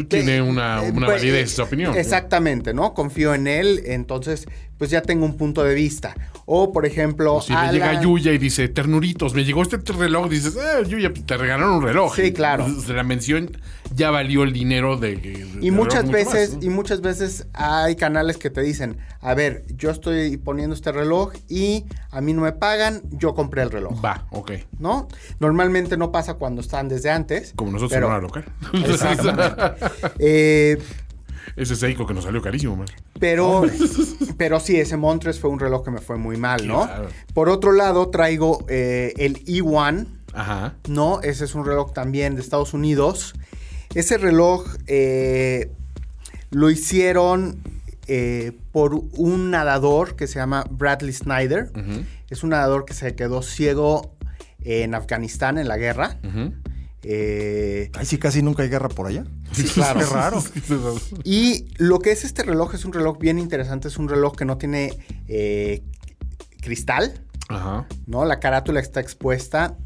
Tiene una, eh, una pues, validez, opinión. Exactamente, ¿no? Confío en él, entonces, pues ya tengo un punto de vista. O, por ejemplo. si le llega Yuya y dice, ternuritos, me llegó este reloj, dices, eh, Yuya, te regalaron un reloj. Sí, claro. De la mención ya valió el dinero de. y muchas veces, y muchas veces hay canales que te dicen, a ver, yo estoy poniendo este reloj y a mí no me pagan, yo compré el reloj. Va, ok. ¿No? Normalmente no pasa cuando están desde antes. Como nosotros en hora local. Exactamente. eh, ese Seiko que nos salió carísimo, man. Pero, pero sí, ese Montres fue un reloj que me fue muy mal, ¿no? Por otro lado, traigo eh, el E1. Ajá. ¿No? Ese es un reloj también de Estados Unidos. Ese reloj eh, lo hicieron eh, por un nadador que se llama Bradley Snyder. Es un nadador que se quedó ciego en Afganistán en la guerra. Eh, Ay, sí, casi nunca hay guerra por allá. Sí, claro. Qué raro. y lo que es este reloj es un reloj bien interesante. Es un reloj que no tiene eh, cristal. Ajá. ¿No? La carátula está expuesta.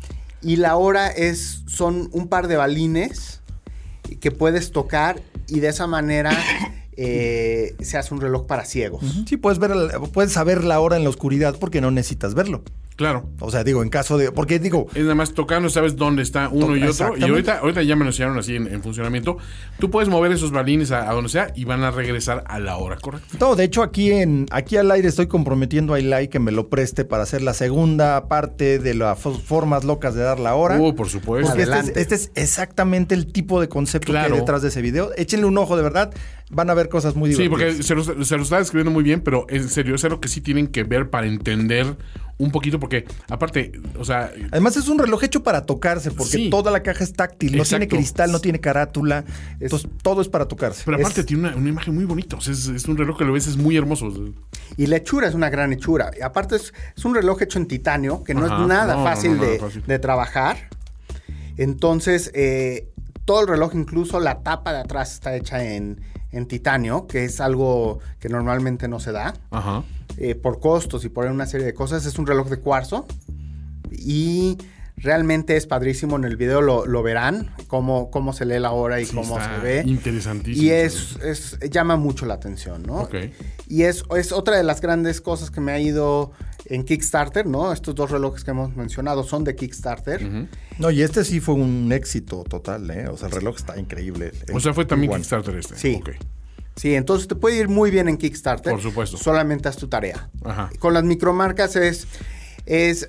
Y la hora es, son un par de balines que puedes tocar y de esa manera eh, se hace un reloj para ciegos. Sí, puedes ver, puedes saber la hora en la oscuridad porque no necesitas verlo. Claro. O sea, digo, en caso de. Porque digo. Es nada más tocando, sabes dónde está uno y otro. Y ahorita, ahorita ya me lo enseñaron así en, funcionamiento. Tú puedes mover esos balines a, donde sea y van a regresar a la hora correcta. No, de hecho, aquí en aquí al aire estoy comprometiendo a Eli que me lo preste para hacer la segunda parte de las formas locas de dar la hora. Uh, por supuesto. Este, este es, exactamente el tipo de concepto que hay detrás de ese video. Échenle un ojo, de verdad. Van a ver cosas muy divertidas. Sí, porque se lo, se lo está describiendo muy bien, pero en serio, es algo que sí tienen que ver para entender un poquito porque, aparte, o sea... Además es un reloj hecho para tocarse porque Sí. toda la caja es táctil, no tiene cristal, no tiene carátula, entonces todo es para tocarse. Pero aparte Es- tiene una, una imagen muy bonita. O sea, es, es un reloj que lo ves, es muy hermoso. Y la hechura es una gran hechura. Y aparte es, es un reloj hecho en titanio, que no Ajá. es nada No, no, fácil, no, nada de, fácil. de trabajar. Entonces, eh, todo el reloj, incluso la tapa de atrás está hecha en, en titanio, que es algo que normalmente no se da. Ajá. eh, por costos y por una serie de cosas. Es un reloj de cuarzo y realmente es padrísimo. En el video lo, lo verán, cómo, cómo se lee la hora y Sí, cómo está se ve. Interesantísimo. Y es, es- llama mucho la atención, ¿no? Y es, es otra de las grandes cosas que me ha ido en Kickstarter, ¿no? Estos dos relojes que hemos mencionado son de Kickstarter. No, y este sí fue un éxito total, ¿eh? O sea, el reloj está increíble. O sea, fue también One. Kickstarter este. Sí. Ok. Sí, entonces te puede ir muy bien en Kickstarter. Por supuesto. Solamente haz tu tarea. Ajá. Con las micromarcas es, es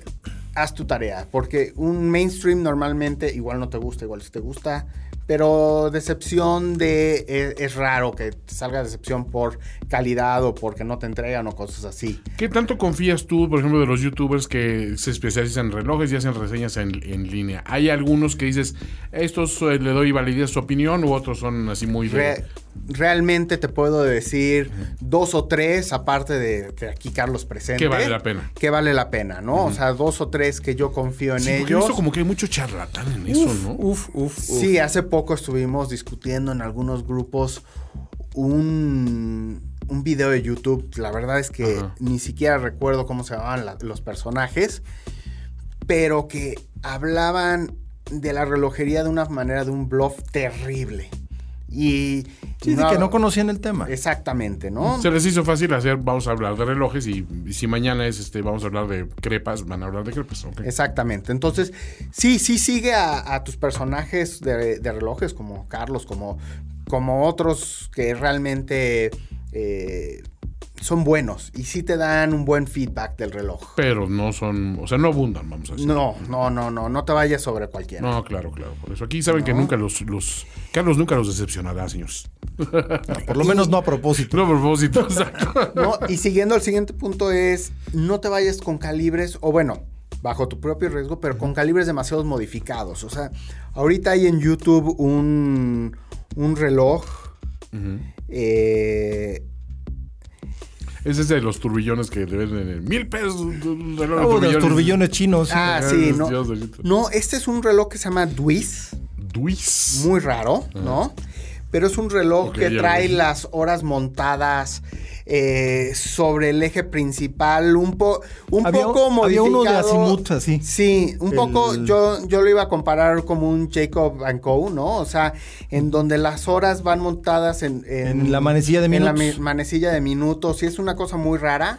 haz tu tarea, porque un mainstream normalmente igual no te gusta, igual si te gusta, pero decepción de es, es raro que salga decepción por calidad o porque no te entregan o cosas así. ¿Qué tanto confías tú, por ejemplo, de los youtubers que se especializan en relojes y hacen reseñas en, en línea? Hay algunos que dices, estos eh, le doy validez a su opinión, u otros son así muy de... Re- realmente te puedo decir dos o tres, aparte de que aquí Carlos presente. Que vale la pena. Que vale la pena, ¿no? O sea, dos o tres que yo confío en Sí, ellos. visto como que hay mucho charlatán en eso, ¿no? Uf, uf, uf. Sí, hace poco estuvimos discutiendo en algunos grupos un, un video de YouTube. La verdad es que Ajá. ni siquiera recuerdo cómo se llamaban la- los personajes, pero que hablaban de la relojería de una manera de un bluff terrible. Y Sí, de que no conocían el tema. Exactamente, ¿no? Se les hizo fácil hacer, vamos a hablar de relojes y, y si mañana es este, vamos a hablar de crepas, van a hablar de crepas. ok. Exactamente. Entonces, sí, sí sigue a, a tus personajes de, de relojes, como Carlos, como, como otros que realmente eh, son buenos y sí te dan un buen feedback del reloj. Pero no son, o sea, no abundan, vamos a decir. No, no, no, no, no te vayas sobre cualquiera. No, claro, claro. Por eso aquí saben que nunca los, los... Carlos nunca los decepcionará, señores. Por lo menos no a propósito. No a propósito, exacto. ¿no? Y siguiendo el siguiente punto es, no te vayas con calibres, o bueno, bajo tu propio riesgo, pero con calibres demasiado modificados. O sea, ahorita hay en YouTube un, un reloj. Eh, Ese es de los turbillones que le venden en mil pesos. un reloj de Oh, de los turbillones chinos. ah, sí, no. Dios. No, este es un reloj que se llama Duis. Duis. Muy raro, ¿no? Pero es un reloj que trae las horas montadas eh, sobre el eje principal, un, po, un Había- poco había modificado. uno de azimut, así. Sí, un El- poco, yo, yo lo iba a comparar como un Jacob and Co., ¿no? O sea, en donde las horas van montadas en... En la manecilla de En la minutos. manecilla de minutos, y es una cosa muy rara.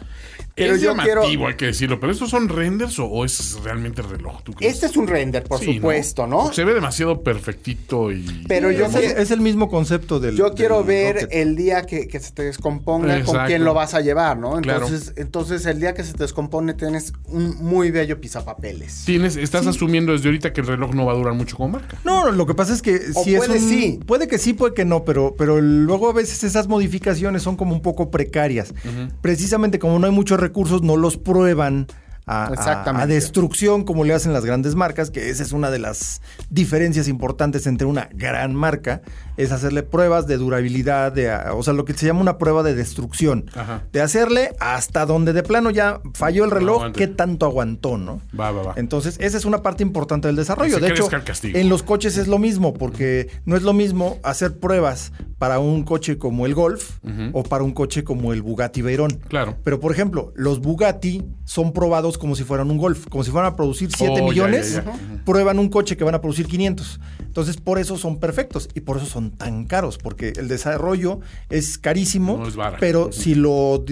Pero es yo llamativo, quiero... hay que decirlo. ¿Pero estos son renders o, o es realmente reloj? ¿Tú crees? Este es un render, por Sí, supuesto, ¿no? Se ve demasiado perfectito y... Pero yo es, el, quiero- es el mismo concepto del. Yo quiero del ver Rocket. el día que, que se te descomponga quién lo vas a llevar, ¿no? Claro. Entonces, entonces el día que se te descompone tienes un muy bello pisapapeles. Tienes, estás asumiendo desde ahorita que el reloj no va a durar mucho como marca. No, lo que pasa es que O si es puede un- sí. Puede que sí, puede que no, pero, pero luego a veces esas modificaciones son como un poco precarias. Precisamente como no hay muchos recursos, no los prueban a, a- Exactamente. a destrucción como le hacen las grandes marcas, que esa es una de las diferencias importantes entre una gran marca, es hacerle pruebas de durabilidad, de, o sea, lo que se llama una prueba de destrucción. Ajá. De hacerle hasta donde de plano ya falló el reloj, qué tanto aguantó, ¿no? Va, va, va. Entonces, esa es una parte importante del desarrollo. De hecho, en los coches es lo mismo, porque no es lo mismo hacer pruebas para un coche como el Golf o para un coche como el Bugatti Veyron. Claro. Pero, por ejemplo, los Bugatti son probados como si fueran un Golf, como si fueran a producir 7 Oh, ya, millones, ya, ya. prueban un coche que van a producir 500. Entonces, por eso son perfectos y por eso son tan caros, porque el desarrollo es carísimo, No es pero si lo,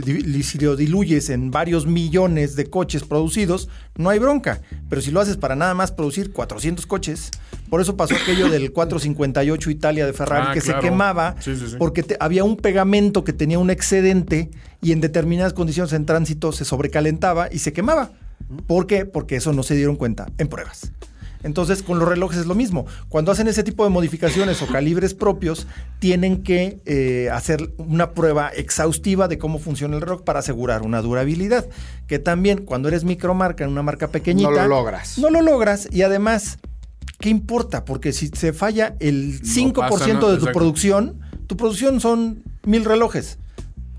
si lo diluyes en varios millones de coches producidos, no hay bronca. Pero si lo haces para nada más producir 400 coches, por eso pasó aquello del 458 Italia de Ferrari, Ah, que claro. se quemaba Sí, sí, sí. porque te- había un pegamento que tenía un excedente y en determinadas condiciones en tránsito se sobrecalentaba y se quemaba. ¿Por qué? Porque eso no se dieron cuenta en pruebas. Entonces, con los relojes es lo mismo. Cuando hacen ese tipo de modificaciones o calibres propios, tienen que eh, hacer una prueba exhaustiva de cómo funciona el reloj para asegurar una durabilidad. Que también, cuando eres micromarca en una marca pequeñita. No lo logras. No lo logras y además, ¿qué importa? Porque si se falla el 5% pasa nada, de tu exacto. producción, tu producción son mil relojes.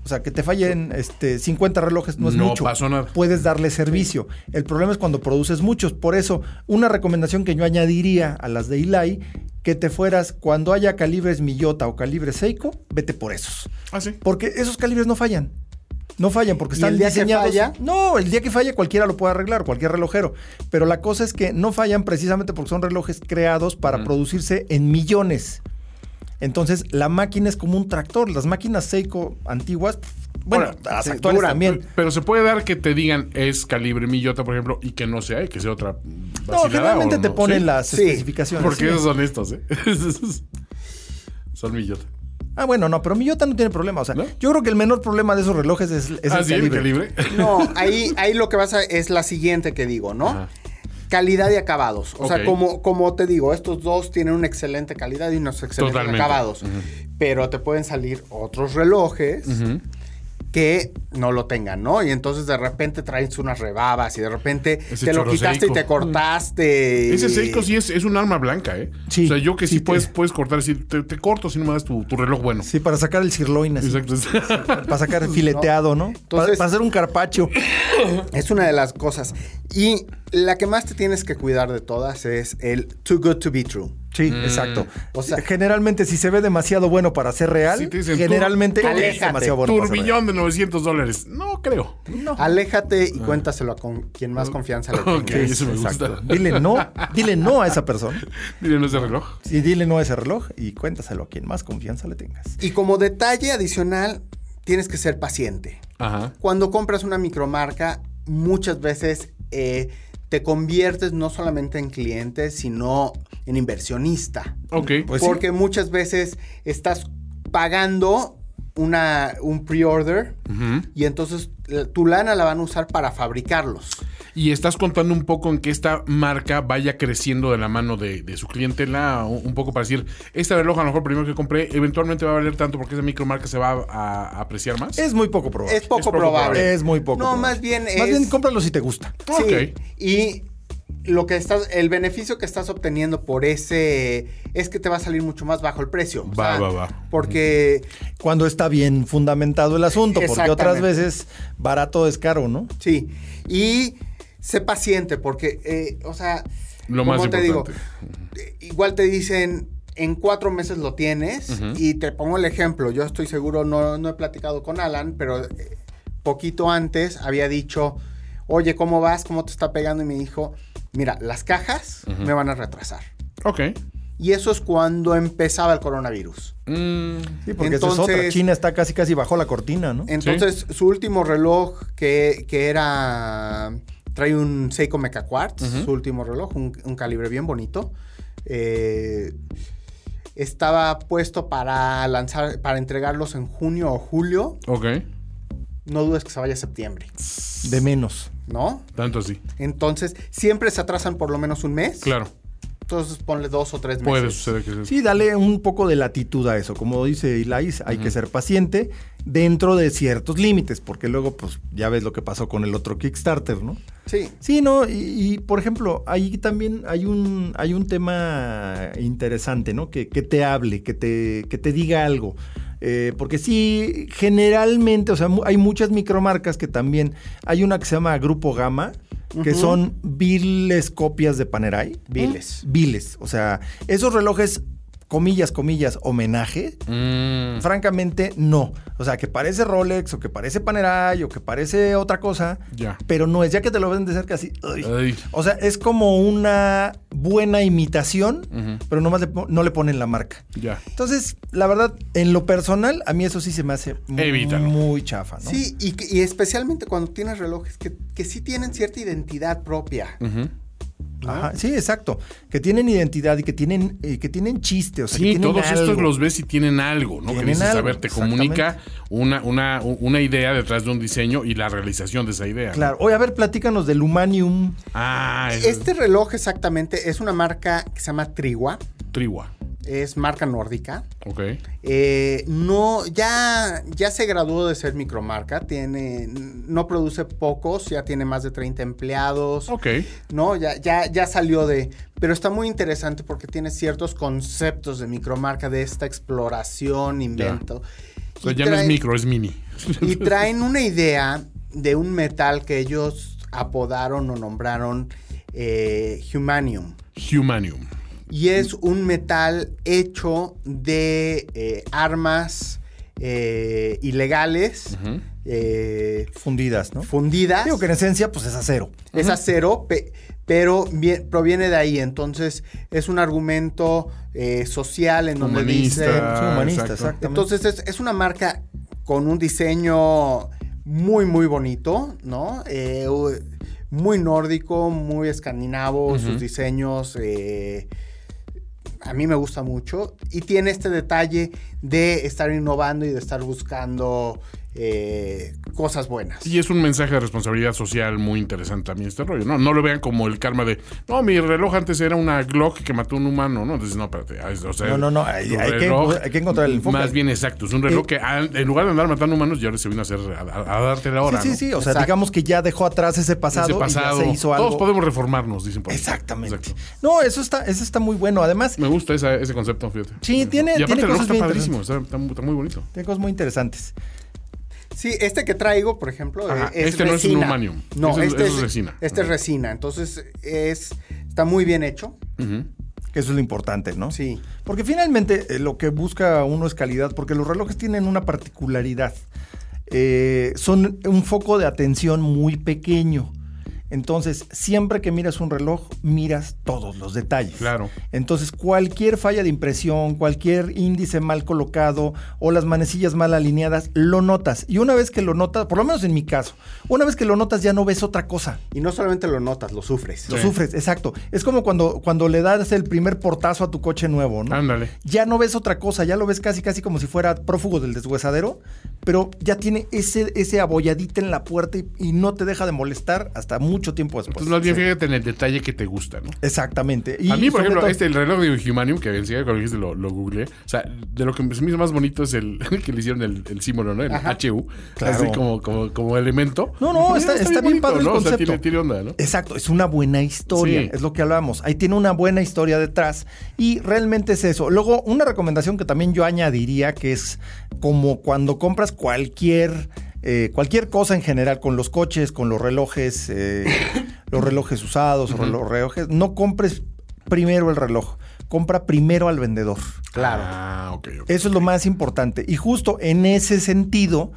O sea, que te fallen este, 50 relojes no es No mucho. pasó nada. Puedes darle servicio. El problema es cuando produces muchos. Por eso, una recomendación que yo añadiría a las de Ilai, que te fueras cuando haya calibres Miyota o calibres Seiko, vete por esos. Ah, sí. Porque esos calibres no fallan. No fallan porque ¿Y están el día que diseñados. falla? No, el día que falle cualquiera lo puede arreglar, cualquier relojero. Pero la cosa es que no fallan precisamente porque son relojes creados para producirse en millones. Entonces, la máquina es como un tractor. Las máquinas Seiko antiguas, bueno, Ahora, las sí, actuales también. Pero, pero se puede dar que te digan es calibre millota, por ejemplo, y que no sea, y que sea otra No, generalmente ¿o te ponen ¿Sí? las Sí, especificaciones. Porque sí. esos son estos, ¿eh? son millota. Ah, bueno, no, pero Miyota no tiene problema. O sea, ¿No? yo creo que el menor problema de esos relojes es, es ah, el sí, el calibre. calibre. No, ahí, ahí lo que vas a es la siguiente que digo, ¿no? Ajá. Calidad y acabados. O sea, como, como te digo, estos dos tienen una excelente calidad y unos excelentes Totalmente. acabados. Pero te pueden salir otros relojes que no lo tengan, ¿no? Y entonces de repente traes unas rebabas y de repente Ese te lo quitaste y te cortaste. Ese y- Seiko sí es, es un arma blanca, ¿eh? Sí, o sea, yo que sí, sí te- puedes, puedes cortar, así, te, te corto si no me das tu, tu reloj bueno. Sí, para sacar el sirloin así. Exacto. Para sacar fileteado, ¿no? Entonces- para, para hacer un carpacho. Es una de las cosas. Y la que más te tienes que cuidar de todas es el too good to be true. Sí, Mm. exacto. O sea- generalmente, si se ve demasiado bueno para ser real, dicen, generalmente tú- es aléjate. demasiado bueno para ser real. Turbillón de 900 dólares. No creo. Aléjate y cuéntaselo a con quien más confianza le Ah. Ok, tengas. eso me Exacto. gusta. Dile no, dile no a esa persona. Miren ese reloj. Sí, dile no a ese reloj y cuéntaselo a quien más confianza le tengas. Y como detalle adicional, tienes que ser paciente. Ajá. Cuando compras una micromarca, muchas veces eh, te conviertes no solamente en cliente, sino en inversionista. Ok. Pues sí. porque muchas veces estás pagando una, un pre-order y entonces eh, tu lana la van a usar para fabricarlos. Y estás contando un poco en que esta marca vaya creciendo de la mano de, de su clientela, un un poco para decir, este reloj a lo mejor primero que compré, eventualmente va a valer tanto porque esa micromarca se va a, a apreciar más. Es muy poco probable. Es poco, poco probable. probable. Es muy poco. No, probable. más bien Más bien cómpralo si te gusta. Sí, Ok. y lo que estás, el beneficio que estás obteniendo por ese es que te va a salir mucho más bajo el precio. O Va, sea, va, va. Porque Cuando está bien fundamentado el asunto, porque otras veces barato es caro, ¿no? sí, y sé paciente porque, eh, o sea, Lo como más te digo, importante. eh, igual te dicen en cuatro meses lo tienes y te pongo el ejemplo. Yo estoy seguro, no, no he platicado con Alan, pero eh, poquito antes había dicho, oye, ¿cómo vas? ¿Cómo te está pegando? Y me dijo, mira, las cajas me van a retrasar. Ok. Y eso es cuando empezaba el coronavirus. Mm, Sí, porque esa es otra. Entonces- China está casi casi bajo la cortina, ¿no? Entonces, su último reloj, que, que era. Trae un Seiko Mecha Quartz, su último reloj, un, un calibre bien bonito. eh, estaba puesto para lanzar, para entregarlos en junio o julio. ok. No dudes que se vaya a septiembre, De menos. ¿no? Tanto así. Entonces, siempre se atrasan por lo menos un mes. Claro. Entonces, ponle dos o tres meses. Puede suceder que sea. Sí, dale un poco de latitud a eso. Como dice Ilais, hay que ser paciente dentro de ciertos límites, porque luego, pues, ya ves lo que pasó con el otro Kickstarter, ¿no? Sí. Sí, no, y, y, por ejemplo, ahí también hay un, hay un tema interesante, ¿no? Que, que te hable, que te, que te diga algo. Eh, porque sí, generalmente, o sea, hay muchas micromarcas que también, hay una que se llama Grupo Gama, que son viles copias de Panerai. Viles. Viles. O sea, esos relojes, comillas, comillas, homenaje, Mm, francamente, no. O sea, que parece Rolex o que parece Panerai o que parece otra cosa, ya. pero no es, ya que te lo ven de cerca así. uy. O sea, es como una buena imitación, pero nomás le no le ponen la marca. Ya. Entonces, la verdad, en lo personal, a mí eso sí se me hace Evítalo. muy chafa, ¿no? Sí, y, especialmente cuando tienes relojes que, que sí tienen cierta identidad propia. Ajá, sí, exacto. Que tienen identidad y que tienen, eh, que tienen chiste. O sea, que Sí, tienen todos estos los ves y tienen algo, ¿no? que Tienen dices, a ver, te comunica una, una, una idea detrás de un diseño y la realización de esa idea. ¿no? Claro. Oye, a ver, platícanos del Humanium. Ah, es Este reloj exactamente es una marca que se llama Triwa. Triwa. Es marca nórdica. Ok. Eh, no, ya, ya se graduó de ser micromarca. Tiene, no produce pocos, ya tiene más de 30 empleados. Ok. No, ya, ya, ya salió de. Pero está muy interesante porque tiene ciertos conceptos de micromarca, de esta exploración, invento. O sea, ya no es micro, es mini. Y traen una idea de un metal que ellos apodaron o nombraron eh, Humanium. Humanium. Y es un metal hecho de eh, armas eh, ilegales, eh, Fundidas, ¿no? fundidas. Digo que en esencia, pues es acero. Es acero, pe- pero vie- proviene de ahí. Entonces, es un argumento eh, social en donde Humanista. dice. Sí, humanista, exacto. exactamente. Entonces, es, es una marca con un diseño muy, muy bonito, ¿no? Eh, muy nórdico, muy escandinavo, sus diseños. A mí me gusta mucho. Y tiene este detalle de estar innovando y de estar buscando eh, cosas buenas. Y es un mensaje de responsabilidad social muy interesante también este rollo, ¿no? No lo vean como el karma de, no, mi reloj antes era una Glock que mató a un humano, ¿no? Entonces, no, espérate. ah, O sea, No, no, no, hay- que- hay que encontrar el enfoque. Más bien exacto, es un reloj Eh, que en lugar de andar matando humanos, ya ahora se vino a hacer, a, darte la hora, sí, ¿no? sí, sí. O sea, Exacto. digamos que ya dejó atrás ese pasado, Ese pasado. y ya se hizo algo. Todos podemos reformarnos, dicen por ahí. Exactamente. Exacto. No, eso está, eso está muy bueno. Además, Me gusta esa- ese concepto, fíjate. Sí, tiene- Y aparte tiene el reloj cosas está bien padrísimo, está muy bonito. tiene cosas muy interesantes. Sí, este que traigo, por ejemplo, Ajá, eh, es este no es un humanium. No, este es, es resina. Este es resina. Entonces, es, está muy bien hecho. Que eso es lo importante, ¿no? Sí. Porque finalmente eh, lo que busca uno es calidad, porque los relojes tienen una particularidad. Eh, son un foco de atención muy pequeño. Entonces, siempre que miras un reloj, miras todos los detalles. Claro. Entonces, cualquier falla de impresión, cualquier índice mal colocado o las manecillas mal alineadas, lo notas. Y una vez que lo notas, por lo menos en mi caso, una vez que lo notas ya no ves otra cosa. Y no solamente lo notas, lo sufres. Lo Sí. sufres, exacto. Es como cuando, cuando le das el primer portazo a tu coche nuevo, ¿no? Ándale. Ya no ves otra cosa, ya lo ves casi casi como si fuera prófugo del deshuesadero, pero ya tiene ese, ese abolladita en la puerta y, y no te deja de molestar hasta mucho tiempo después. Entonces, más bien Sí. fíjate en el detalle que te gusta, ¿no? Exactamente. Y a mí, por ejemplo, todo- este, el reloj de Humanium, que enseguida cuando dijiste lo, lo googleé, o sea, de lo que se me hizo más bonito es el que le hicieron el, el símbolo, ¿no? El Ajá. HU, Claro. así como, como, como elemento. No, no, está- está bien padre el ¿no? O sea, concepto. tiene, tiene onda, ¿no? Exacto, es una buena historia, Sí. es lo que hablábamos. Ahí tiene una buena historia detrás y realmente es eso. Luego, una recomendación que también yo añadiría, que es como cuando compras cualquier, eh, cualquier cosa en general, con los coches, con los relojes, eh, los relojes usados o los relojes, no compres primero el reloj, compra primero al vendedor. Claro. Ah. Eso es lo más importante. Y justo en ese sentido,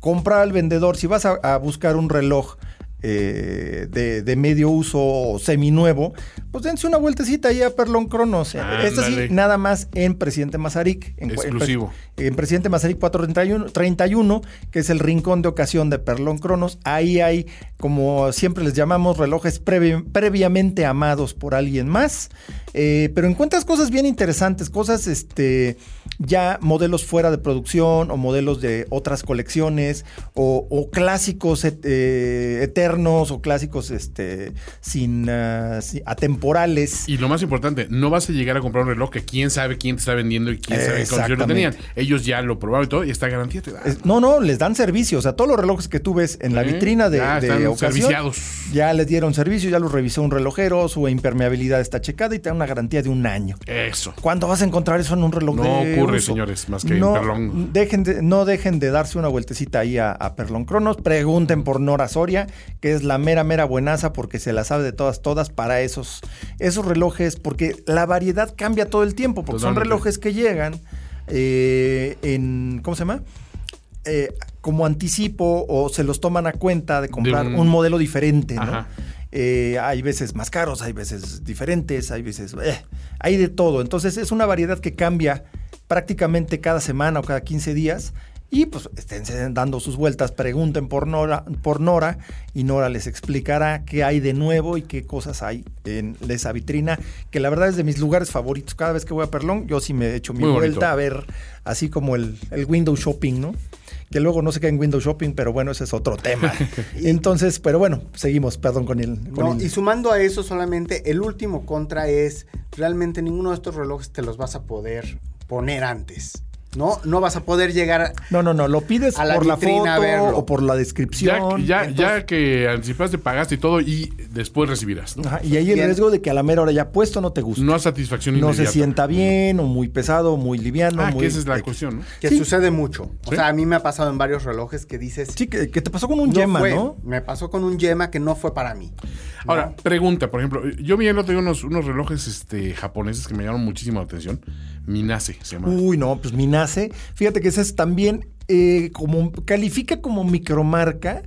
compra al vendedor. Si vas a, a buscar un reloj eh, de, de medio uso o seminuevo, pues dense una vueltecita ahí a Perlon Cronos. Esta sí, nada más en Presidente Mazarik. En, Exclusivo. En, Presidente Mazarik 431, 31, que es el rincón de ocasión de Perlon Cronos. Ahí hay, como siempre les llamamos, relojes previ- previamente amados por alguien más. Eh, pero encuentras cosas bien interesantes, cosas este, ya modelos fuera de producción o modelos de otras colecciones o, o clásicos et- eh, eternos o clásicos este, sin, ah, sin- atemporales. Y lo más importante, no vas a llegar a comprar un reloj que quién sabe quién te está vendiendo y quién sabe qué lo tenían. Ellos ya lo probaron y todo, y esta garantía te da. No, no, les dan servicio. O sea, todos los relojes que tú ves en la vitrina de, ya de están ocasión, serviciados. ya les dieron servicio, ya los revisó un relojero, su impermeabilidad está checada y te da una garantía de un año. Eso. ¿Cuándo vas a encontrar eso en un reloj No de ocurre, uso? señores, más que en no, Perlón. Dejen de, no dejen de darse una vueltecita ahí a, a Perlón Cronos. Pregunten por Nora Soria, que es la mera, mera buenaza porque se la sabe de todas, todas para esos, esos relojes, porque la variedad cambia todo el tiempo, porque son relojes que llegan eh, en, ¿cómo se llama? Eh, como anticipo o se los toman a cuenta de comprar un- un, modelo diferente, ¿no? Ajá. Eh, hay veces más caros, hay veces diferentes, hay veces... eh, hay de todo. Entonces es una variedad que cambia prácticamente cada semana o cada 15 días Y pues estén dando sus vueltas, pregunten por Nora, por Nora y Nora les explicará qué hay de nuevo y qué cosas hay en esa vitrina, que la verdad es de mis lugares favoritos. Cada vez que voy a Perlón, yo sí me echo mi vuelta a ver, así como el, el window shopping, ¿no? que luego no se cae en Windows Shopping, pero bueno, ese es otro tema. Entonces, pero bueno, seguimos, perdón, con el... Y sumando a eso solamente, el último contra es, realmente ninguno de estos relojes te los vas a poder poner antes. ¿No? No vas a poder llegar. No, no, no, lo pides a la por la foto o por la descripción. Ya, ya, que anticipaste, pagaste y todo y después recibirás, ¿no? y ahí el riesgo de que a la mera hora ya puesto no te guste. No a satisfacción No se sienta bien o muy pesado, muy liviano. Ah, que esa es la cuestión, ¿no? Que sucede mucho. O sea, a mí me ha pasado en varios relojes que dices... Sí, que, te pasó con un yema, ¿no? Me pasó con un yema que no fue para mí. Ahora, pregunta, por ejemplo, yo vi el otro día unos, unos relojes este, japoneses que me llamaron muchísimo la atención. Minase se llama. Uy, no, pues Minase. Fíjate que ese es también eh, como califica como micromarca,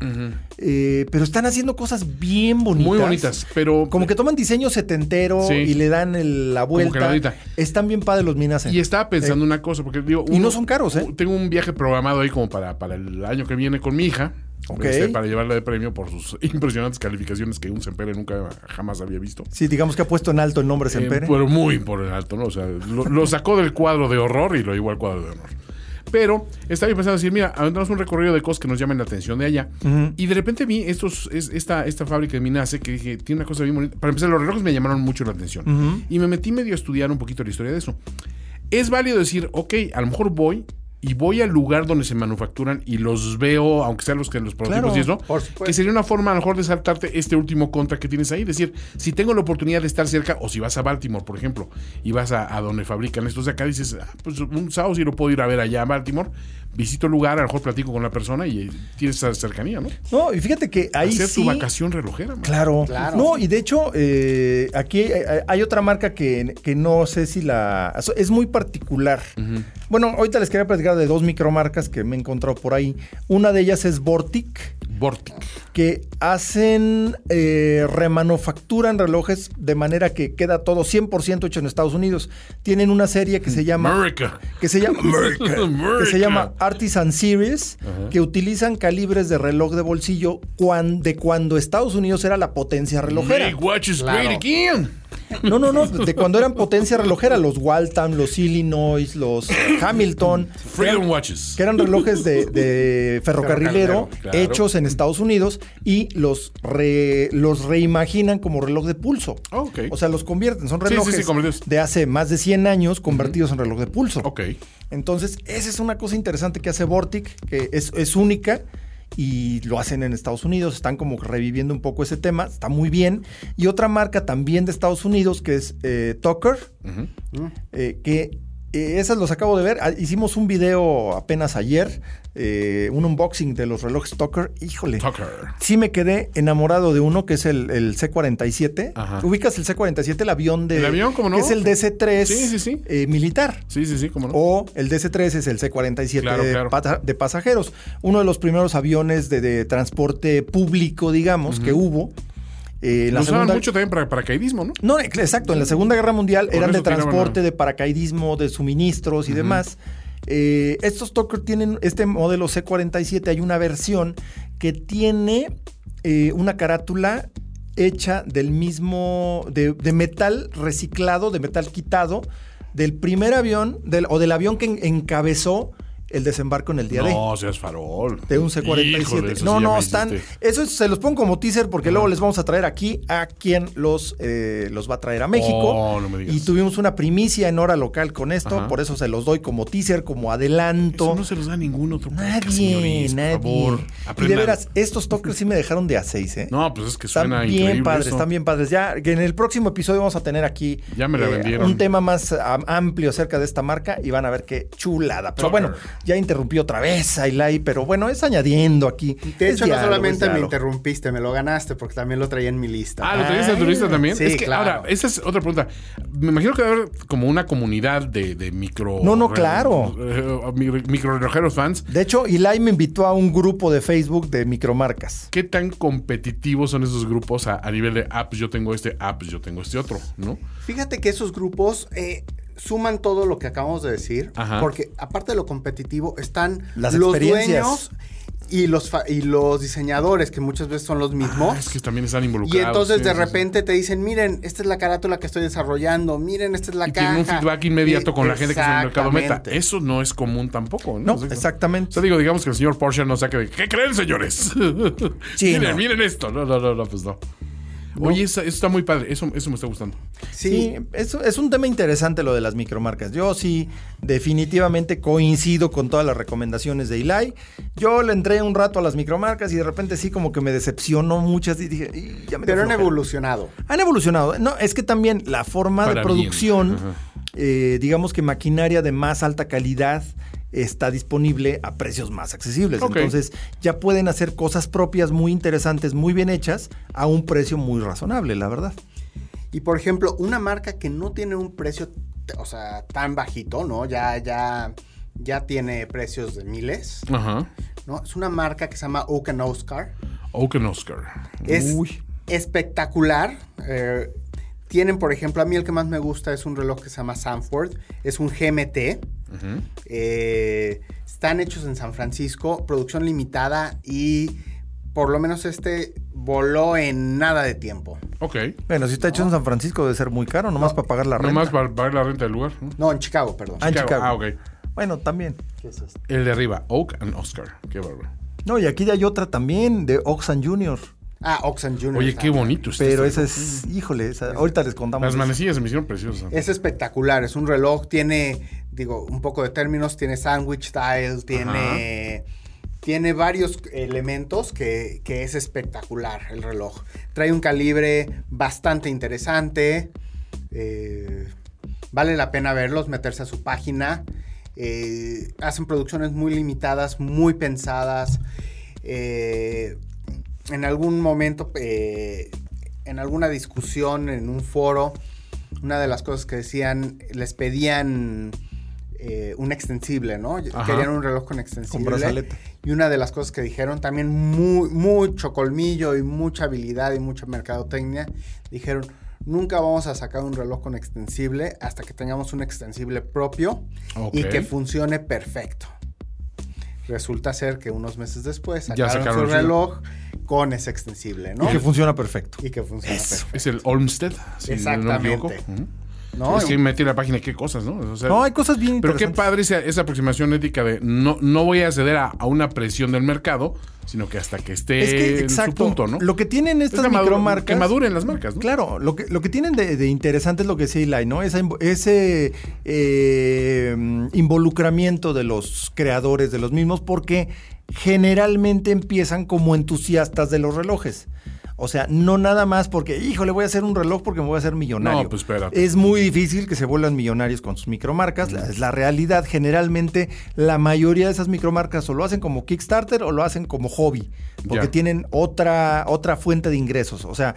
eh, pero están haciendo cosas bien bonitas. Muy bonitas, pero como que toman diseño setentero y le dan la vuelta. Están bien padres los Minase. Y estaba pensando eh, una cosa, porque digo, y no son caros, ¿eh? Tengo un viaje programado ahí como para, para el año que viene con mi hija. Este, para llevarla de premio por sus impresionantes calificaciones que un Sempere nunca jamás había visto. Sí, digamos que ha puesto en alto el nombre eh, Sempere. pero muy por en alto, ¿no? O sea, lo, sacó del cuadro de horror y lo llevó al cuadro de honor. Pero estaba pensando decir, mira, aventamos un recorrido de cosas que nos llamen la atención de allá. Y de repente vi estos, es, esta, esta fábrica de Minase que dije, tiene una cosa bien bonita. Para empezar, los relojes me llamaron mucho la atención. Y me metí medio a estudiar un poquito la historia de eso. Es válido decir, ok, a lo mejor voy y voy al lugar donde se manufacturan y los veo, aunque sean los que los prototipos y eso, que sería una forma a lo mejor de saltarte este último contra que tienes ahí. Es decir, si tengo la oportunidad de estar cerca, o si vas a Baltimore, por ejemplo, y vas a, donde fabrican estos de acá, dices, ah, pues un sábado sí lo puedo ir a ver allá a Baltimore, visito el lugar, a lo mejor platico con la persona y tienes esa cercanía, ¿no? No, y fíjate que ahí Hacer tu vacación relojera. Claro, claro. No, y de hecho, eh, aquí hay, otra marca que, no sé si la... Es muy particular. Bueno, ahorita les quería platicar de dos micromarcas que me he encontrado por ahí. Una de ellas es Vortic. Vortic. Que hacen, eh, remanufacturan relojes de manera que queda todo 100% hecho en Estados Unidos. Tienen una serie que se llama... America. Que se llama... Que se llama Artisan Series, que utilizan calibres de reloj de bolsillo de cuando Estados Unidos era la potencia relojera. No, no, no, de cuando eran potencia relojera, los Waltham, los Illinois, los Hamilton. Freedom Watches. Que eran relojes de, ferrocarrilero hechos en Estados Unidos y los, los reimaginan como reloj de pulso. Ah, o sea, los convierten. Son relojes de hace más de 100 años convertidos en reloj de pulso. Ok. Entonces, esa es una cosa interesante que hace Vortic, que es, es única y lo hacen en Estados Unidos, están como reviviendo un poco ese tema, está muy bien. Y otra marca también de Estados Unidos que es eh, Tucker, eh, que eh, esas los acabo de ver. Ah, hicimos un video apenas ayer, eh, un unboxing de los relojes Tucker. Híjole. Tucker. Sí me quedé enamorado de uno que es el, C-47. ¿Ubicas el C-47, el avión de... ¿El avión, cómo no? Que es el DC-3 eh, militar. Sí, sí, sí, cómo no. O el DC-3 es el C-47 de, pasajeros. Uno de los primeros aviones de, transporte público, digamos, que hubo. Eh, la segunda... mucho también para paracaidismo, ¿no? No, exacto. En la Segunda Guerra Mundial eran de transporte, de paracaidismo, de suministros y demás. Eh, estos Tucker tienen este modelo C47. Hay una versión que tiene eh, una carátula hecha del mismo, de, metal reciclado, de metal quitado, del primer avión del, o del avión que encabezó el desembarco en el día de. No, seas farol. De un C-47. No, no, están. Eso se los pongo como teaser porque luego les vamos a traer aquí a quien los, eh, los va a traer a México. Oh, no me digas. Y tuvimos una primicia en hora local con esto, por eso se los doy como teaser, como adelanto. Eso no se los da ningún otro Nadie, nadie. Por favor, y de veras, estos toques sí me dejaron de A6, ¿eh? No, pues es que están suena bien padres, están bien padres. Ya en el próximo episodio vamos a tener aquí ya me la eh, un tema más amplio acerca de esta marca y van a ver qué chulada. Pero bueno, ya interrumpió otra vez Ailay, pero bueno, es añadiendo aquí. De hecho, no solamente me interrumpiste, me lo ganaste porque también lo traía en mi lista. Ah, ¿lo traías en tu lista también? Sí, es que claro. ahora, esa es otra pregunta. Me imagino que debe haber como una comunidad de, micro... No, no, claro. Eh, micro relojeros fans. De hecho, Eli me invitó a un grupo de Facebook de micromarcas. ¿Qué tan competitivos son esos grupos a, nivel de, apps? yo tengo este, apps, yo tengo este otro, ¿no? Fíjate que esos grupos... Eh, suman todo lo que acabamos de decir, Ajá. porque aparte de lo competitivo están Las los dueños y los, fa- y los diseñadores, que muchas veces son los mismos. Ah, es que también están y involucrados. entonces sí, de sí, sí. repente te dicen, miren, esta es la carátula que estoy desarrollando, miren, esta es la Y caja. tienen un feedback inmediato Y- con la gente que el mercado meta. Exactamente. Eso no es común tampoco. No, O sea, O exactamente. sea, digo, digamos que el señor Porsche no saque de, ¿qué creen, señores? Sí, miren, no. miren esto. No, no, no, no, pues no. Oye, eso, eso está muy padre. Eso, eso me está gustando. Sí, Sí, es, es un tema interesante lo de las micromarcas. Yo sí, definitivamente coincido con todas las recomendaciones de Eli. Yo le entré un rato a las micromarcas y de repente sí como que me decepcionó muchas y dije, "Y, ya me pero han flojera". evolucionado. Han evolucionado. No, es que también la forma Para de producción, eh, digamos que maquinaria de más alta calidad está disponible a precios más accesibles. Entonces ya pueden hacer cosas propias muy interesantes, muy bien hechas, a un precio muy razonable, la verdad. Y por ejemplo, una marca que no tiene un precio, o sea, tan bajito, ¿no? Ya, ya, ya tiene precios de miles, Ajá. ¿no? Es una marca que se llama Oak and Oscar. Oaken Oscar. Es Uy. espectacular. eh, tienen, por ejemplo, a mí el que más me gusta es un reloj que se llama Sanford. Es un GMT. Eh, están hechos en San Francisco, producción limitada y por lo menos este voló en nada de tiempo. Ok. Bueno, si está hecho en San Francisco debe ser muy caro, nomás para pagar la renta. Nomás para pagar la renta del lugar. ¿no? No, en Chicago, perdón. Ah, en Chicago. Ah, ok. Bueno, también. El de arriba, Oak and Oscar. Qué bárbaro. No, y aquí hay otra también, de Oxan Jr. Ah, Oxen Jr. Oye, qué bonito está Pero esa es, híjole, esa- ahorita les contamos. Las manecillas se me hicieron preciosas. Es espectacular, es un reloj, tiene, digo, un poco de términos, tiene sandwich style, tiene, tiene varios elementos que, que es espectacular el reloj. Trae un calibre bastante interesante, eh, vale la pena verlos, meterse a su página. eh, hacen producciones muy limitadas, muy pensadas. eh, en algún momento, eh, en alguna discusión, en un foro, una de las cosas que decían, les pedían eh, un extensible, ¿no? Ajá. Querían un reloj con extensible. Con brazalete. Y una de las cosas que dijeron, también muy, mucho colmillo y mucha habilidad y mucha mercadotecnia, dijeron, nunca vamos a sacar un reloj con extensible hasta que tengamos un extensible propio y que funcione perfecto. Resulta ser que unos meses después Ya sacaron, sacaron su reloj con ese extensible, ¿no? Y que funciona perfecto. Y que funciona Eso. perfecto. Es el Olmsted. si no me Exactamente. ¿No? es que metí la página qué cosas, ¿no? O sea, No, hay cosas bien pero qué padre esa, esa aproximación ética de no, no voy a ceder a, a una presión del mercado, sino que hasta que esté Es que, en exacto, su punto, ¿no? lo que tienen Es estas micromarcas... Que maduren las marcas, ¿no? Claro, lo que, lo que tienen de, de interesante es lo que decía Eli, ¿no? Ese eh, involucramiento de los creadores de los mismos, porque generalmente empiezan como entusiastas de los relojes. O sea, no nada más porque, híjole, voy a hacer un reloj porque me voy a hacer millonario. No, pues espérate. Es muy difícil que se vuelvan millonarios con sus micromarcas. La- Es la realidad. Generalmente, la mayoría de esas micromarcas o lo hacen como Kickstarter o lo hacen como hobby. Porque Ya. tienen otra, otra fuente de ingresos. O sea,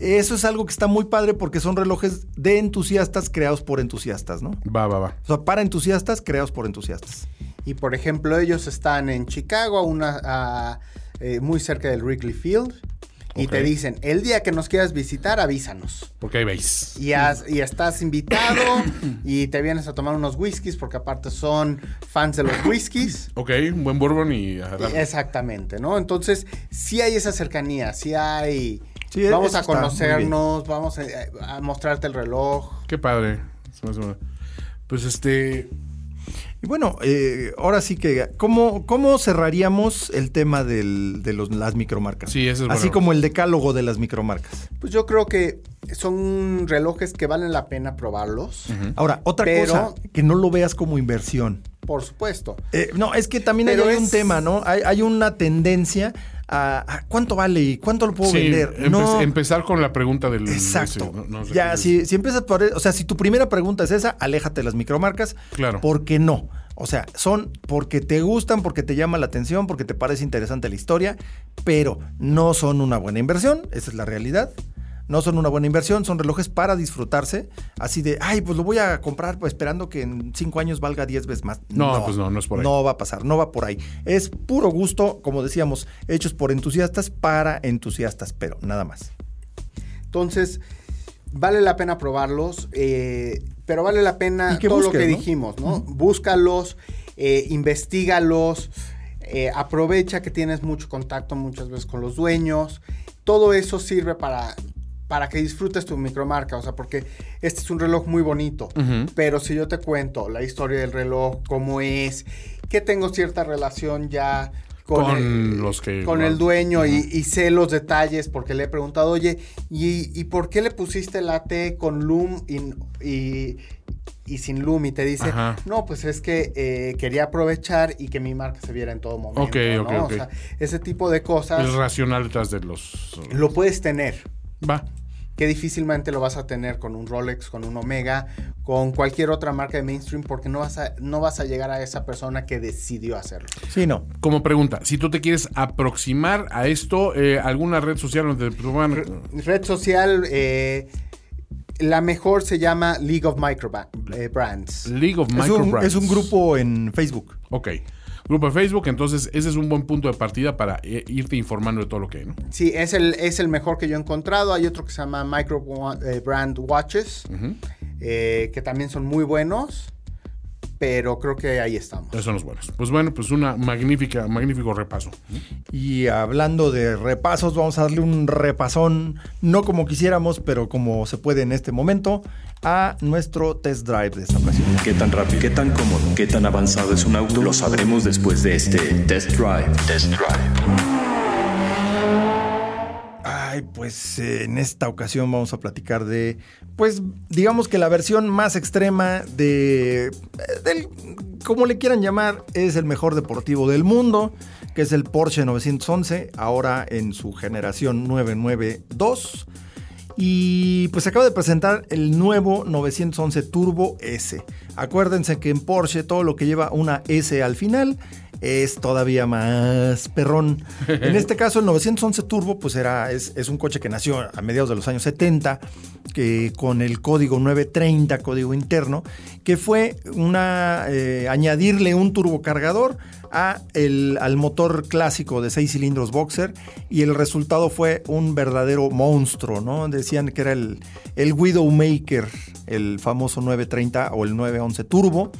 eso es algo que está muy padre porque son relojes de entusiastas creados por entusiastas, ¿no? Va, va, va. O sea, para entusiastas creados por entusiastas. Y por ejemplo, ellos están en Chicago, una, a, eh, muy cerca del Wrigley Field. Y te dicen, el día que nos quieras visitar, avísanos. Porque ahí veis. Y, has- y estás invitado y te vienes a tomar unos whiskies porque aparte son fans de los whiskies. Ok, un buen bourbon y. Exactamente, ¿no? Entonces, sí hay esa cercanía, sí hay... Sí, vamos a conocernos, vamos a, a mostrarte el reloj. Qué padre. Pues este. Y bueno, eh, ahora sí que, ¿cómo, cómo cerraríamos el tema del- de los, las micromarcas? Sí, ese es Así bueno. como el decálogo de las micromarcas. Pues yo creo que son relojes que valen la pena probarlos, Ahora, otra Pero- cosa, que no lo veas como inversión. por supuesto. Eh, no, es que también hay un tema, ¿no? Hay, hay una tendencia a, a cuánto vale y cuánto lo puedo sí, vender. empe- no, empezar con la pregunta del. Exacto. ese, no- no sé ya, si, si empiezas por... O sea, si tu primera pregunta es esa, aléjate de las micromarcas. Claro. ¿Por qué no? O sea, son porque te gustan, porque te llama la atención, porque te parece interesante la historia, pero no son una buena inversión, esa es la realidad. No son una buena inversión, son relojes para disfrutarse. Así de, ay, pues lo voy a comprar pues, esperando que en cinco años valga 10 veces más. No, pues no, no es por ahí. No va a pasar, no va por ahí. Es puro gusto, como decíamos, hechos por entusiastas para entusiastas, pero nada más. Entonces, vale la pena probarlos, eh, pero vale la pena todo lo que dijimos, ¿no? Búscalos, eh, investigalos, eh, aprovecha que tienes mucho contacto muchas veces con los dueños. Todo eso sirve para, para que disfrutes tu micromarca, o sea, porque este es un reloj muy bonito, pero si yo te cuento la historia del reloj, cómo es, que tengo cierta relación ya con, el, los que, con el dueño y, sé los detalles porque le he preguntado, oye, ¿y, por qué le pusiste la T con Loom y, y, sin Loom? Y te dice, no, pues es que eh, quería aprovechar y que mi marca se viera en todo momento. Ok, ok, O sea, ese tipo de cosas. Es racional detrás de los... Lo puedes tener. Va que difícilmente lo vas a tener con un Rolex, con un Omega, con cualquier otra marca de mainstream, porque no vas a, no vas a llegar a esa persona que decidió hacerlo. Sí, no. Como pregunta, si tú te quieres aproximar a esto, eh, ¿alguna red social donde te Red social, eh, la mejor se llama League of Micro eh, Brands. League of Micro es un, Brands. Es un grupo en Facebook. Ok grupo de Facebook. Entonces, ese es un buen punto de partida para eh, irte informando de todo lo que hay, ¿no? Sí, es el, es el mejor que yo he encontrado. Hay otro que se llama Micro eh, Brand Watches, eh, que también son muy buenos pero creo que ahí estamos. Esos son los buenos. Pues bueno, pues una magnífica, magnífico repaso. Y hablando de repasos, vamos a darle un repasón, no como quisiéramos, pero como se puede en este momento, a nuestro test drive de esta ocasión. ¿Qué tan rápido, qué tan cómodo, qué tan avanzado es un auto? Lo sabremos después de este test drive. Test drive. Ay, pues eh, en esta ocasión vamos a platicar de, pues digamos que la versión más extrema de, eh, del, como le quieran llamar, es el mejor deportivo del mundo, que es el Porsche 911, ahora en su generación 992. Y pues acaba de presentar el nuevo 911 Turbo S. Acuérdense que en Porsche todo lo que lleva una S al final es todavía más perrón. En este caso, el 911 Turbo, pues era, es, un coche que nació a mediados de los años 70, que, con el código 930, código interno, que fue una eh, añadirle un turbocargador a el, al motor clásico de 6 cilindros Boxer y el resultado fue un verdadero monstruo, ¿no? Decían que era el, el Widowmaker, el famoso 930 o el 911 Turbo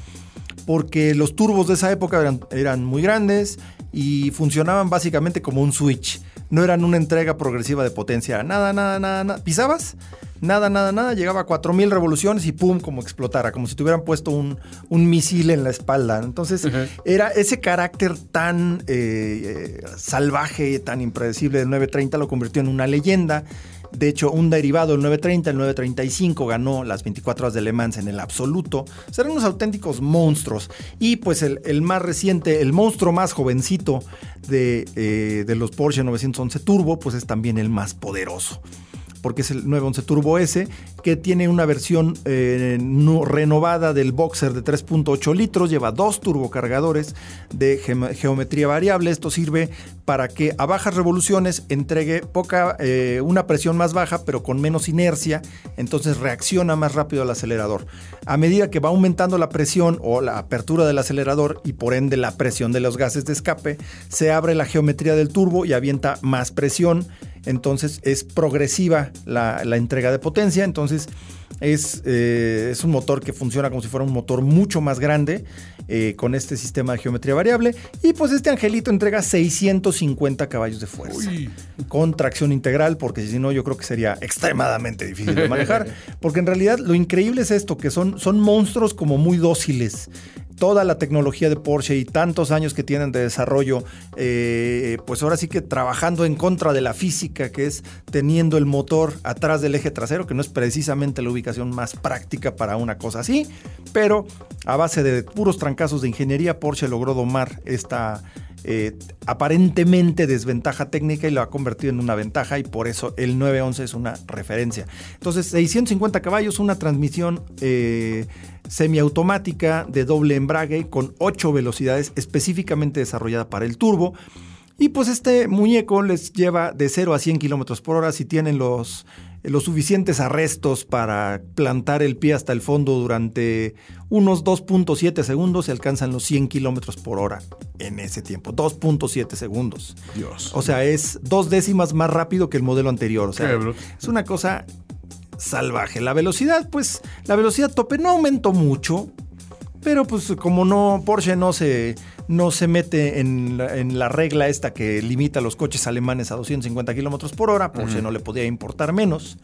porque los turbos de esa época eran, eran muy grandes y funcionaban básicamente como un switch. No eran una entrega progresiva de potencia. Nada, nada, nada, nada. ¿Pisabas? Nada, nada, nada. Llegaba a 4000 revoluciones y pum, como explotara, como si te hubieran puesto un, misil en la espalda. Entonces, era ese carácter tan eh, eh, salvaje, tan impredecible del 930 lo convirtió en una leyenda. De hecho, un derivado, el 930, el 935, ganó las 24 horas de Le Mans en el absoluto. Serán unos auténticos monstruos. Y pues el, más reciente, el monstruo más jovencito de, eh, de los Porsche 911 Turbo, pues es también el más poderoso porque es el 911 Turbo S, que tiene una versión eh, renovada del Boxer de 3.8 litros, lleva dos turbocargadores de geometría variable. Esto sirve para que a bajas revoluciones entregue poca, eh, una presión más baja, pero con menos inercia, entonces reacciona más rápido al acelerador. A medida que va aumentando la presión o la apertura del acelerador y por ende la presión de los gases de escape, se abre la geometría del turbo y avienta más presión entonces es progresiva la, entrega de potencia, entonces es, eh, es, un motor que funciona como si fuera un motor mucho más grande eh, con este sistema de geometría variable. Y pues este angelito entrega 650 caballos de fuerza con tracción integral porque si no yo creo que sería extremadamente difícil de manejar. Porque en realidad lo increíble es esto que son, son monstruos como muy dóciles toda la tecnología de Porsche y tantos años que tienen de desarrollo, eh, pues ahora sí que trabajando en contra de la física, que es teniendo el motor atrás del eje trasero, que no es precisamente la ubicación más práctica para una cosa así, pero a base de puros trancazos de ingeniería, Porsche logró domar esta eh, aparentemente desventaja técnica y lo ha convertido en una ventaja y por eso el 911 es una referencia. Entonces, 650 caballos, una transmisión eh, semiautomática de doble embrague con 8 velocidades específicamente desarrollada para el turbo. Y pues este muñeco les lleva de 0 a 100 kilómetros por hora si tienen los los suficientes arrestos para plantar el pie hasta el fondo durante unos 2.7 segundos se alcanzan los 100 kilómetros por hora en ese tiempo. 2.7 segundos. Dios. O sea, es dos décimas más rápido que el modelo anterior. O sea, es una cosa salvaje. La velocidad, pues la velocidad tope no aumentó mucho, pero pues como no, Porsche no se, no se mete en la, regla esta que limita los coches alemanes a 250 kilómetros por hora, Porsche no le podía importar menos.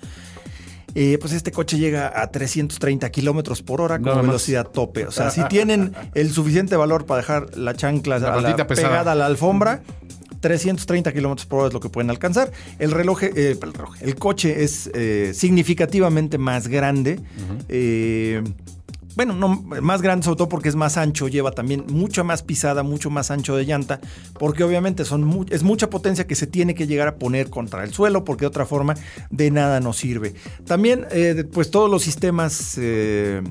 Eh, pues este coche llega a 330 kilómetros por hora con velocidad tope. O sea, si tienen el suficiente valor para dejar la chancla pegada a la alfombra, 330 kilómetros por hora es lo que pueden alcanzar. El reloj, eh, el, coche es eh, significativamente más grande bueno, no más grande sobre todo porque es más ancho, lleva también mucha más pisada, mucho más ancho de llanta, porque obviamente son es mucha potencia que se tiene que llegar a poner contra el suelo, porque de otra forma de nada nos sirve. También, eh, pues todos los sistemas eh,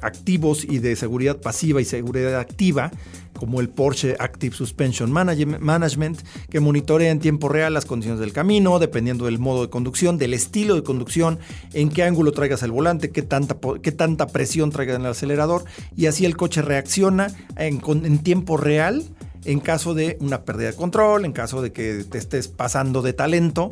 activos y de seguridad pasiva y seguridad activa, como el Porsche Active Suspension Management, que monitorea en tiempo real las condiciones del camino, dependiendo del modo de conducción, del estilo de conducción, en qué ángulo traigas el volante, qué tanta, qué tanta presión traigas en el acelerador, y así el coche reacciona en, en tiempo real en caso de una pérdida de control, en caso de que te estés pasando de talento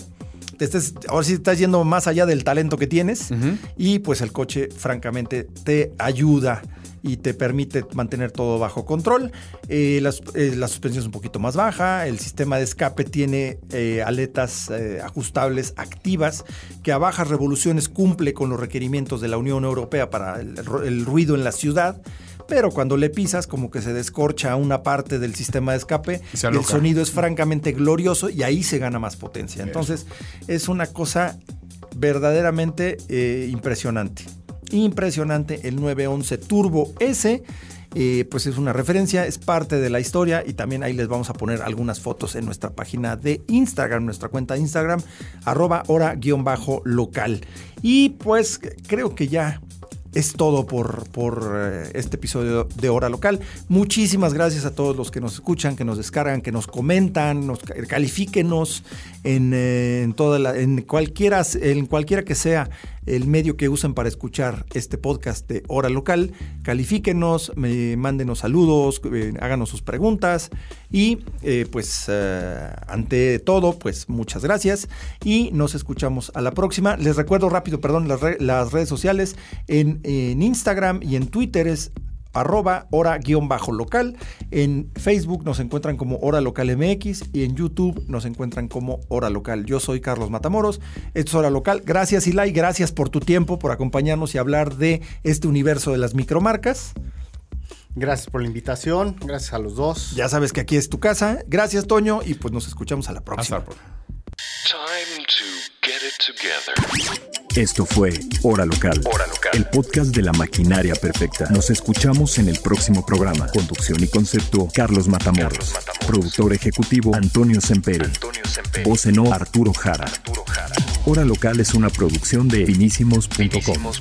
te estés, ahora sí estás yendo más allá del talento que tienes y pues el coche francamente te ayuda y te permite mantener todo bajo control. Eh, eh, la, suspensión es un poquito más baja, el sistema de escape tiene eh, aletas ajustables activas que a bajas revoluciones cumple con los requerimientos de la Unión Europea para el ruido en la ciudad pero cuando le pisas como que se descorcha una parte del sistema de escape, el sonido es francamente glorioso y ahí se gana más potencia. Entonces es una cosa verdaderamente eh, impresionante. Impresionante el 911 Turbo S. Eh, pues es una referencia, es parte de la historia y también ahí les vamos a poner algunas fotos en nuestra página de Instagram, nuestra cuenta de Instagram, arroba hora-local. Y pues creo que ya es todo por, por eh, este episodio de Hora Local. Muchísimas gracias a todos los que nos escuchan, que nos descargan, que nos comentan, nos califíquenos en, eh, en, toda la, en, cualquiera, en cualquiera que sea el medio que usen para escuchar este podcast de Hora Local. Califíquenos, me, mándenos saludos, eh, háganos sus preguntas y eh, pues eh, ante todo, pues muchas gracias y nos escuchamos a la próxima. Les recuerdo rápido, perdón, las, las redes sociales en, en Instagram y en Twitter es arroba hora-local. En Facebook nos encuentran como Hora Local MX y en YouTube nos encuentran como Hora Local. Yo soy Carlos Matamoros, esto es Hora Local. Gracias Ilai, gracias por tu tiempo, por acompañarnos y hablar de este universo de las micromarcas. Gracias por la invitación, gracias a los dos. Ya sabes que aquí es tu casa. Gracias Toño y pues nos escuchamos a la próxima. Esto fue Hora Local, el podcast de la maquinaria perfecta. Nos escuchamos en el próximo programa. Conducción y concepto, Carlos Matamoros. Productor ejecutivo, Antonio Semperi. Voz en o, Arturo Jara. Hora Local es una producción de finísimos.com.